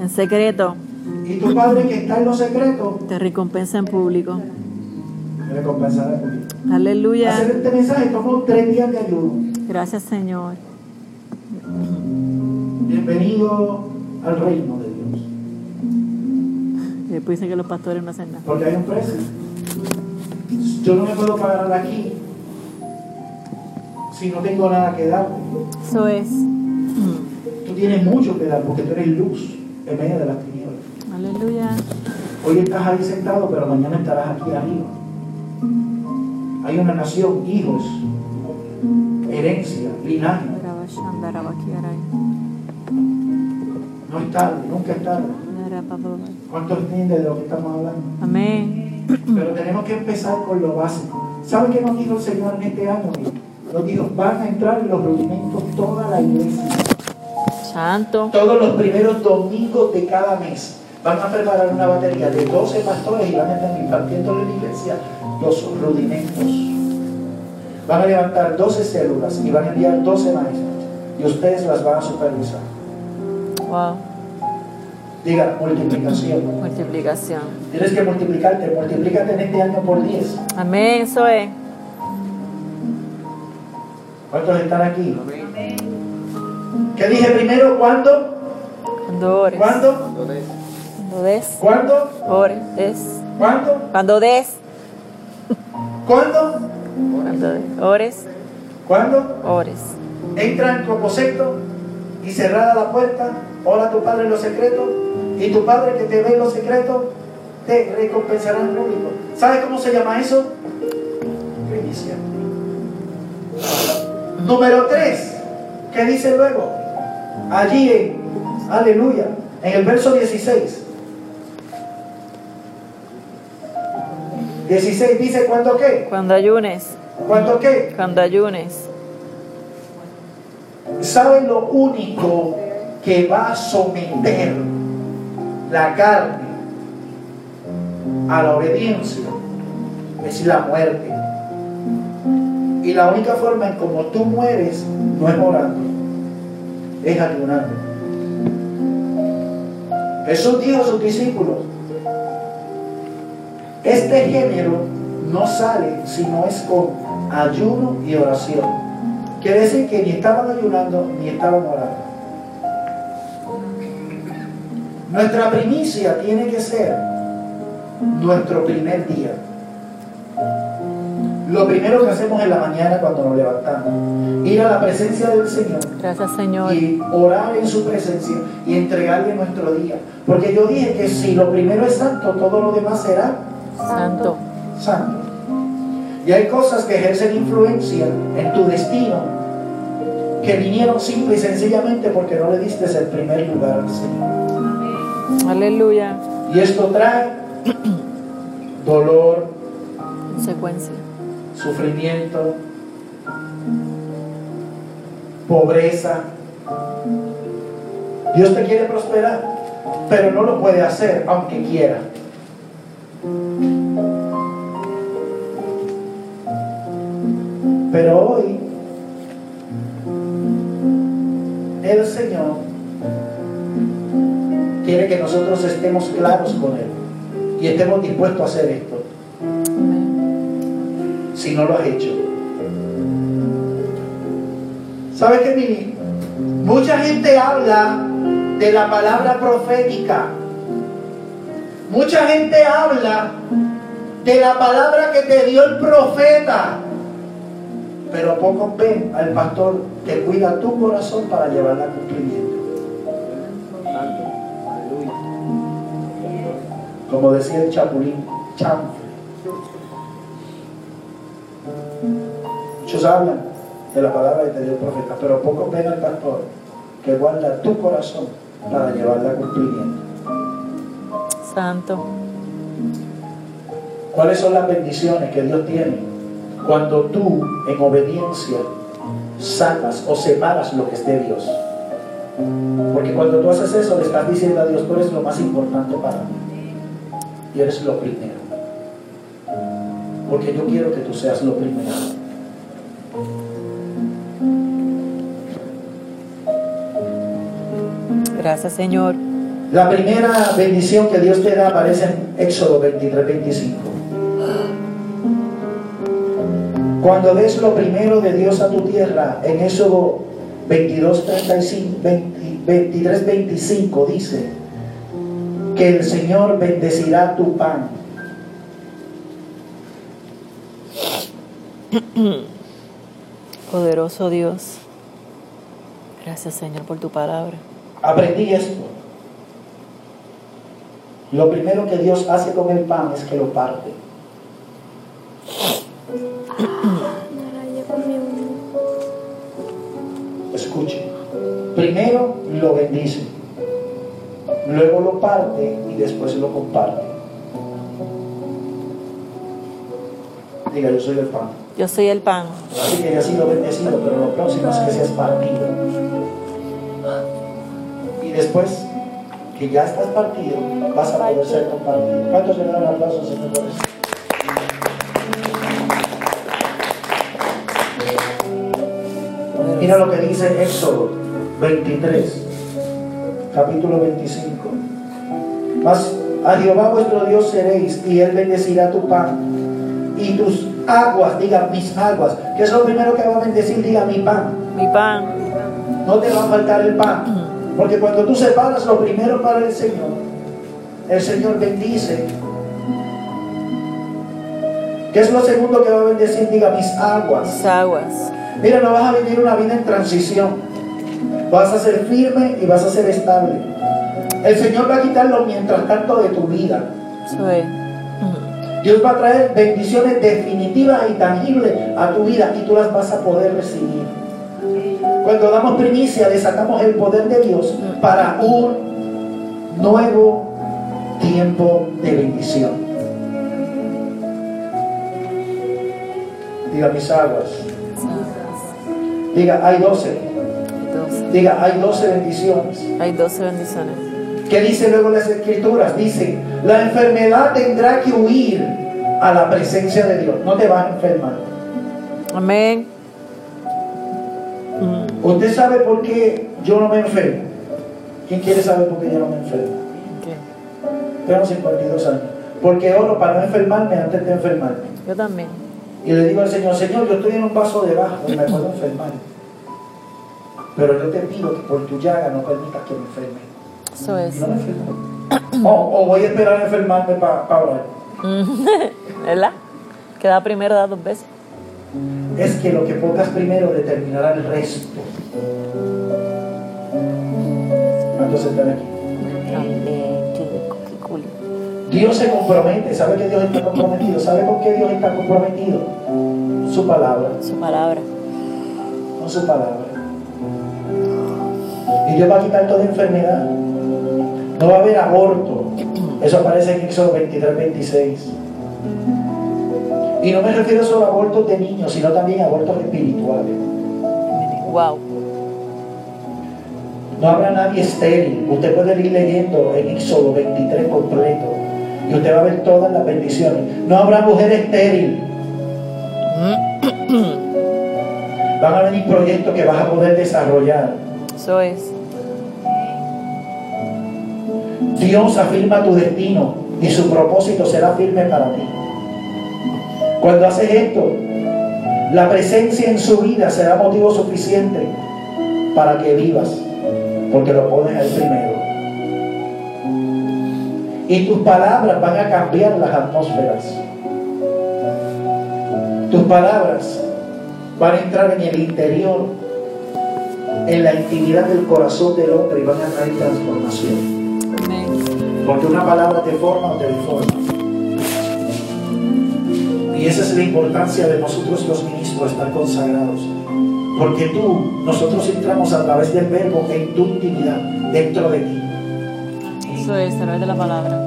En secreto, Y tu Padre que está en lo secreto, te recompensa en público. me recompensará. Hacer Aleluya. este mensaje tomó tres días de ayuno. Gracias, Señor. Bienvenido al reino de Dios. Después dicen que los pastores no hacen nada. Porque hay un precio. Yo no me puedo parar de aquí si no tengo nada que darte. Eso es. Tú tienes mucho que dar porque tú eres luz en medio de las tinieblas. Aleluya. Hoy estás ahí sentado, pero mañana estarás aquí arriba. Hay una nación, hijos, herencia, linaje. No es tarde, nunca es tarde. ¿Cuántos entienden de lo que estamos hablando? Amén. Pero tenemos que empezar con lo básico. ¿Sabe qué nos dijo el Señor en este año? Nos dijo, van a entrar en los rudimentos toda la iglesia. Santo. Todos los primeros domingos de cada mes van a preparar una batería de 12 pastores y van a estar impartiendo en la iglesia los rudimentos. Van a levantar 12 células y van a enviar 12 maestros. Y ustedes las van a supervisar. Wow. Diga, multiplicación. Multiplicación. Tienes que multiplicarte, multiplícate en este año por 10. Amén. Eso es. ¿Cuántos están aquí? ¿Qué dije primero? ¿Cuándo? Cuando ores. ¿Cuándo? Cuando des. ¿Cuándo? Ores. Des. ¿Cuándo? Cuando des. ¿Cuándo? Cuando des. Ores. ¿Cuándo? Ores. Entra en tu aposento y cerrada la puerta, ora a tu Padre en lo secreto, y tu Padre que te ve en lo secreto te recompensará en público. ¿Sabes cómo se llama eso? Primicia. Número 3, ¿qué dice luego? Allí en, aleluya, en el verso 16. 16 dice, ¿cuándo qué? Cuando ayunes. ¿Cuándo qué? Cuando ayunes. ¿Saben lo único que va a someter la carne a la obediencia? Es la muerte. Y la única forma en como tú mueres no es orando, es ayunando. Jesús dijo a sus discípulos, este género no sale si no es con ayuno y oración. Quiere decir que ni estaban ayunando ni estaban orando. Nuestra primicia tiene que ser nuestro primer día. Lo primero que hacemos en la mañana cuando nos levantamos, ir a la presencia del Señor Gracias, Señor. y orar en su presencia y entregarle nuestro día. Porque yo dije que si lo primero es santo, todo lo demás será Santo. santo. Y hay cosas que ejercen influencia en tu destino que vinieron simple y sencillamente porque no le diste el primer lugar al Señor. Aleluya. Y esto trae dolor, Consecuencia. sufrimiento, pobreza. Dios te quiere prosperar, pero no lo puede hacer aunque quiera. Pero hoy el Señor quiere que nosotros estemos claros con Él y estemos dispuestos a hacer esto si no lo has hecho. ¿Sabes qué, Mimi? Mucha gente habla de la palabra profética. Mucha gente habla de la palabra que te dio el profeta. Pero pocos ven al pastor que cuida tu corazón para llevarla a cumplimiento. Como decía el chapulín, chanfle. Muchos hablan de la palabra que te dio el profeta, pero pocos ven al pastor que guarda tu corazón para llevarla a cumplimiento. Santo. ¿Cuáles son las bendiciones que Dios tiene? Cuando tú en obediencia sacas o separas lo que es de Dios. Porque cuando tú haces eso le estás diciendo a Dios, tú eres lo más importante para mí. Y eres lo primero. Porque yo quiero que tú seas lo primero. Gracias, Señor. La primera bendición que Dios te da aparece en Éxodo 23, 25. Cuando des lo primero de Dios a tu tierra, en Éxodo 22, 35, 23, 25 dice que el Señor bendecirá tu pan. Poderoso Dios. Gracias, Señor, por tu palabra. Aprendí esto. Lo primero que Dios hace con el pan es que lo parte. Escuche. Primero lo bendice. Luego lo parte y después lo comparte. Diga, yo soy el pan. Yo soy el pan. Así que ya ha sido bendecido, pero lo próximo es que seas partido. Y después que ya estás partido, vas a poder ser compartido. ¿Cuántos le dan aplausos, Señor, por eso? Mira lo que dice Éxodo 23, capítulo 25. Mas a Jehová vuestro Dios seréis, y él bendecirá tu pan y tus aguas, diga mis aguas. ¿Qué es lo primero que va a bendecir? Diga mi pan. Mi pan. No te va a faltar el pan. Porque cuando tú separas lo primero para el Señor, el Señor bendice. ¿Qué es lo segundo que va a bendecir? Diga mis aguas. Mis aguas. Mira, no vas a vivir una vida en transición. Vas a ser firme y vas a ser estable. El Señor va a quitarlo mientras tanto de tu vida. Dios va a traer bendiciones definitivas y tangibles a tu vida y tú las vas a poder recibir. Cuando damos primicia, desatamos el poder de Dios para un nuevo tiempo de bendición. Diga mis aguas. Diga, hay 12. Doce. Diga, hay 12 bendiciones. Hay 12 bendiciones. ¿Qué dice luego las escrituras? Dice, la enfermedad tendrá que huir a la presencia de Dios. No te vas a enfermar. Amén. ¿Usted sabe por qué yo no me enfermo? ¿Quién quiere saber por qué yo no me enfermo? ok. Tengo 52 años. Porque oro para no enfermarme antes de enfermarme. Yo también. Y le digo al Señor, Señor, yo estoy en un vaso debajo y me puedo enfermar. Pero yo te pido que por tu llaga no permitas que me enferme. Eso es. no me enfermo. O, o voy a esperar a enfermarme para orar. ¿Verdad? Queda primero da dos veces. Es que lo que pongas primero determinará el resto. ¿Cuántos están aquí? Dios se compromete. ¿Sabe que Dios está comprometido? ¿Sabe con qué Dios está comprometido? Su palabra. Su palabra. Con su palabra. Y Dios va a quitar toda enfermedad. No va a haber aborto. Eso aparece en Éxodo 23, 26. Y no me refiero solo a abortos de niños, sino también a abortos espirituales. Wow. No habrá nadie estéril. Usted puede ir leyendo en Éxodo 23 completo. Y usted va a ver todas las bendiciones. No habrá mujer estéril. Van a venir proyectos que vas a poder desarrollar. Eso es. Dios afirma tu destino y su propósito será firme para ti. Cuando haces esto, la presencia en su vida será motivo suficiente para que vivas, porque lo pones al primero. Y tus palabras van a cambiar las atmósferas. Tus palabras van a entrar en el interior, en la intimidad del corazón del hombre y van a traer transformación. Porque una palabra te forma o te deforma. Y esa es la importancia de nosotros los ministros estar consagrados. Porque tú, nosotros entramos a través del verbo en tu intimidad, dentro de ti. Eso es, a través de la palabra.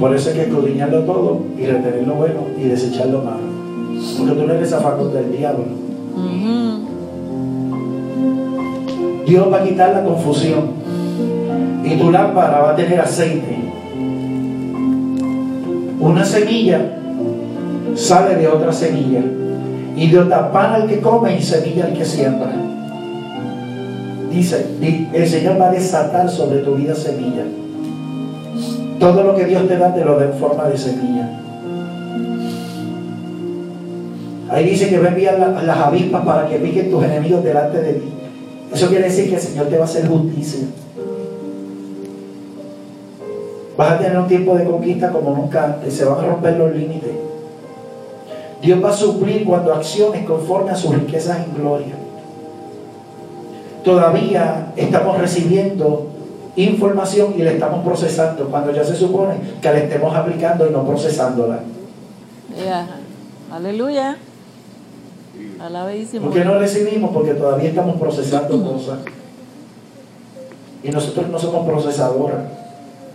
Por eso hay que escudriñarlo todo y retener lo bueno y desechar lo malo. Porque tú no eres zafacote del diablo. Uh. Dios va a quitar la confusión. Y tu lámpara va a tener aceite. Una semilla sale de otra semilla. Y de otra pan al que come y semilla al que siembra. Dice, di- el Señor va a desatar sobre tu vida semilla. Todo lo que Dios te da te lo da en forma de semilla. Ahí dice que va a enviar la- las avispas para que piquen tus enemigos delante de ti. Eso quiere decir que el Señor te va a hacer justicia. Vas a tener un tiempo de conquista como nunca antes. Se van a romper los límites. Dios va a suplir cuando acciones conforme a sus riquezas en gloria. Todavía estamos recibiendo información y la estamos procesando cuando ya se supone que la estemos aplicando y no procesándola. Ya. Aleluya. Alabadísimo. ¿Por qué no recibimos? Porque todavía estamos procesando cosas. Y nosotros no somos procesadoras,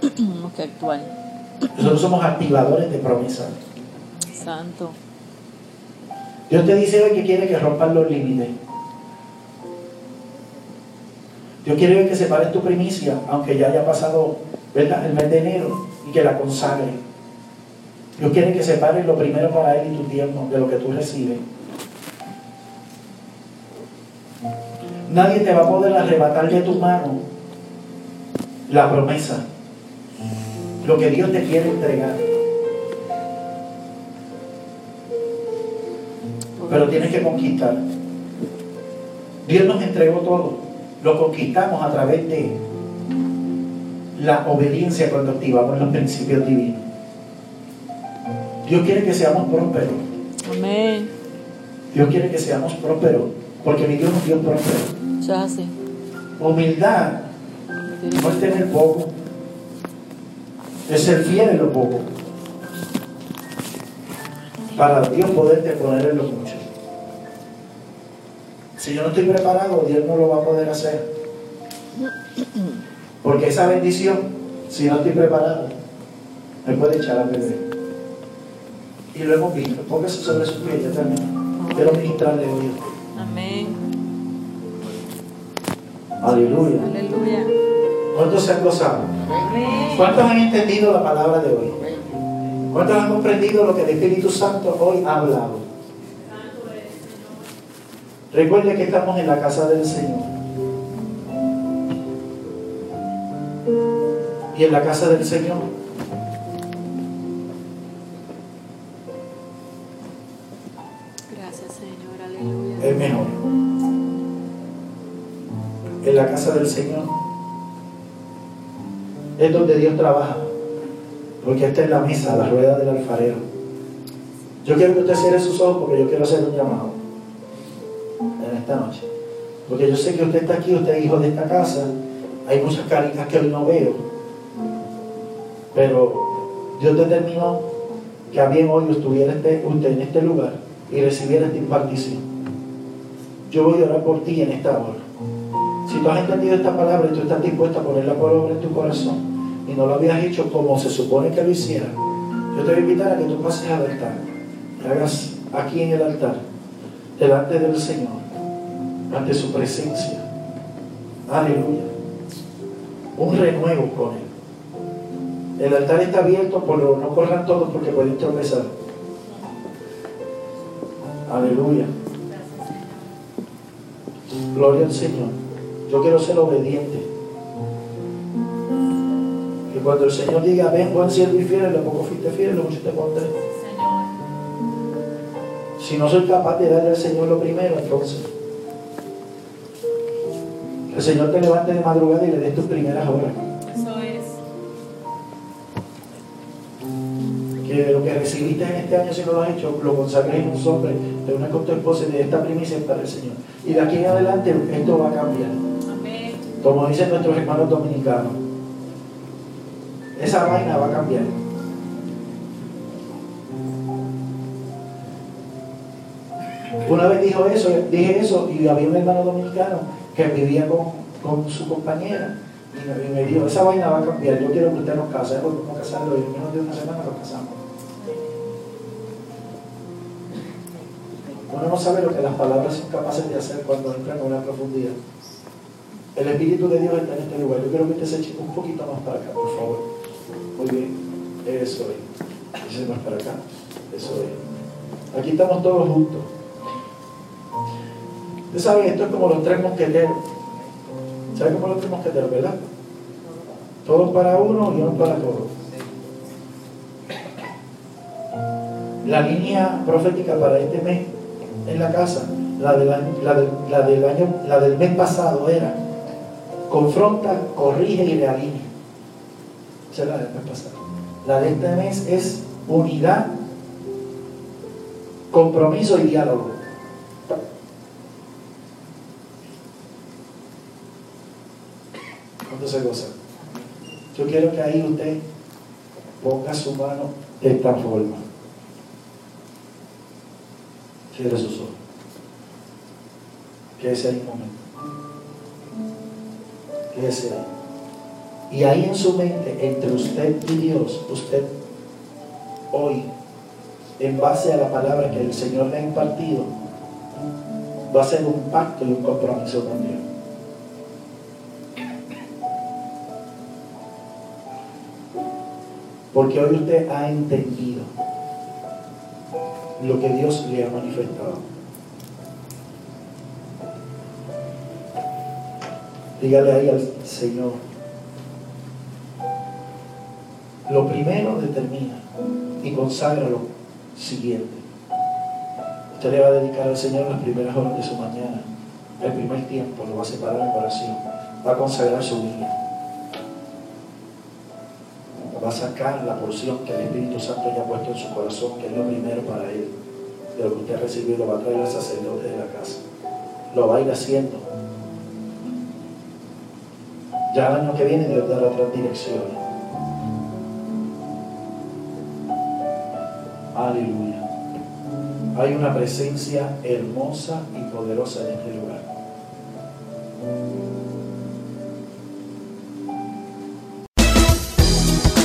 que nosotros somos activadores de promesas. Santo. Dios te dice hoy que quiere que rompan los límites. Dios quiere que separes tu primicia, aunque ya haya pasado ¿verdad? el mes de enero, y que la consagre. Dios quiere que separes lo primero para Él y tu tiempo de lo que tú recibes. Nadie te va a poder arrebatar de tu mano la promesa, lo que Dios te quiere entregar. pero tienes que conquistar. Dios nos entregó todo, lo conquistamos a través de la obediencia cuando activamos los principios divinos. Dios quiere que seamos prósperos, Amén. Dios quiere que seamos prósperos, porque mi Dios es un Dios próspero. Eso es así. Humildad no es tener poco, es ser fiel en lo poco, para Dios poderte poner en lo mucho. Si yo no estoy preparado, Dios no lo va a poder hacer. Porque esa bendición, si no estoy preparado, me puede echar a perder. Y lo hemos visto. Póngase sobre su pie, yo también. Quiero ministrarle hoy. Aleluya. Aleluya. ¿Cuántos se han gozado? ¿Cuántos han entendido la palabra de hoy? ¿Cuántos han comprendido lo que el Espíritu Santo hoy ha hablado? Recuerde que estamos en la casa del Señor. Y en la casa del Señor casa del Señor es donde Dios trabaja. Porque esta es la mesa, la rueda del alfarero. Yo quiero que usted cierre sus ojos porque yo quiero hacer un llamado en esta noche. Porque yo sé que usted está aquí, usted es hijo de esta casa. Hay muchas caritas que hoy no veo. Pero Dios determinó que a bien hoy estuviera este- usted en este lugar y recibiera esta impartición. Yo voy a orar por ti en esta hora. Si tú has entendido esta palabra y tú estás dispuesto a ponerla por obra en tu corazón y no lo habías hecho como se supone que lo hiciera, yo te voy a invitar a que tú pases al altar y hagas aquí en el altar, delante del Señor, ante su presencia. Aleluya. Un renuevo con Él. El altar está abierto, pero no corran todos porque pueden tropezar. Aleluya. Gloria al Señor. Yo quiero ser obediente. Que cuando el Señor diga, ven, buen siervo y fiel, lo poco fuiste fiel, lo mucho te pondré. Si no soy capaz de darle al Señor lo primero, entonces. Que el Señor te levante de madrugada y le des tus primeras horas. Eso es. Que lo que recibiste en este año, si no lo has hecho, lo consagres en un sobre, de una con tu esposa y de esta primicia es para el Señor. Y de aquí en adelante esto va a cambiar. Como dicen nuestros hermanos dominicanos, esa vaina va a cambiar. Una vez dijo eso, dije eso y había un hermano dominicano que vivía con, con su compañera Y me, dijo, esa vaina va a cambiar, yo quiero que usted nos case, porque vamos a casarlo y en menos de una semana lo casamos. Uno no sabe lo que las palabras son capaces de hacer cuando entran en una profundidad. El Espíritu de Dios está en este lugar. Yo quiero que usted se eche un poquito más para acá, por favor. Muy bien. Eso es. Dice más para acá. Eso es. Aquí estamos todos juntos. Ustedes saben, esto es como los tres mosqueteros. ¿Saben cómo los tres mosqueteros, verdad? Todos para uno y uno para todos. La línea profética para este mes en la casa, la del año, la del, año, la del mes pasado era confronta, corrige y realinea. Esa es la del mes pasado. La de este mes es unidad, compromiso y diálogo. ¿Cuánto se goza? Yo quiero que ahí usted ponga su mano de esta forma. Cierre sus ojos. Quédese ahí un momento. Y ahí en su mente, entre usted y Dios, usted hoy, en base a la palabra que el Señor le ha impartido, va a hacer un pacto y un compromiso con Dios. Porque hoy usted ha entendido lo que Dios le ha manifestado. Dígale ahí al Señor. Lo primero determina y consagra lo siguiente. Usted le va a dedicar al Señor las primeras horas de su mañana. El primer tiempo lo va a separar en oración. Va a consagrar su vida va a sacar la porción que el Espíritu Santo ya ha puesto en su corazón, que es lo primero para él. De lo que usted ha recibido, lo va a traer al sacerdote de la casa. Lo va a ir haciendo. Ya el año que viene Dios dará otras direcciones. Aleluya. Hay una presencia hermosa y poderosa en este lugar.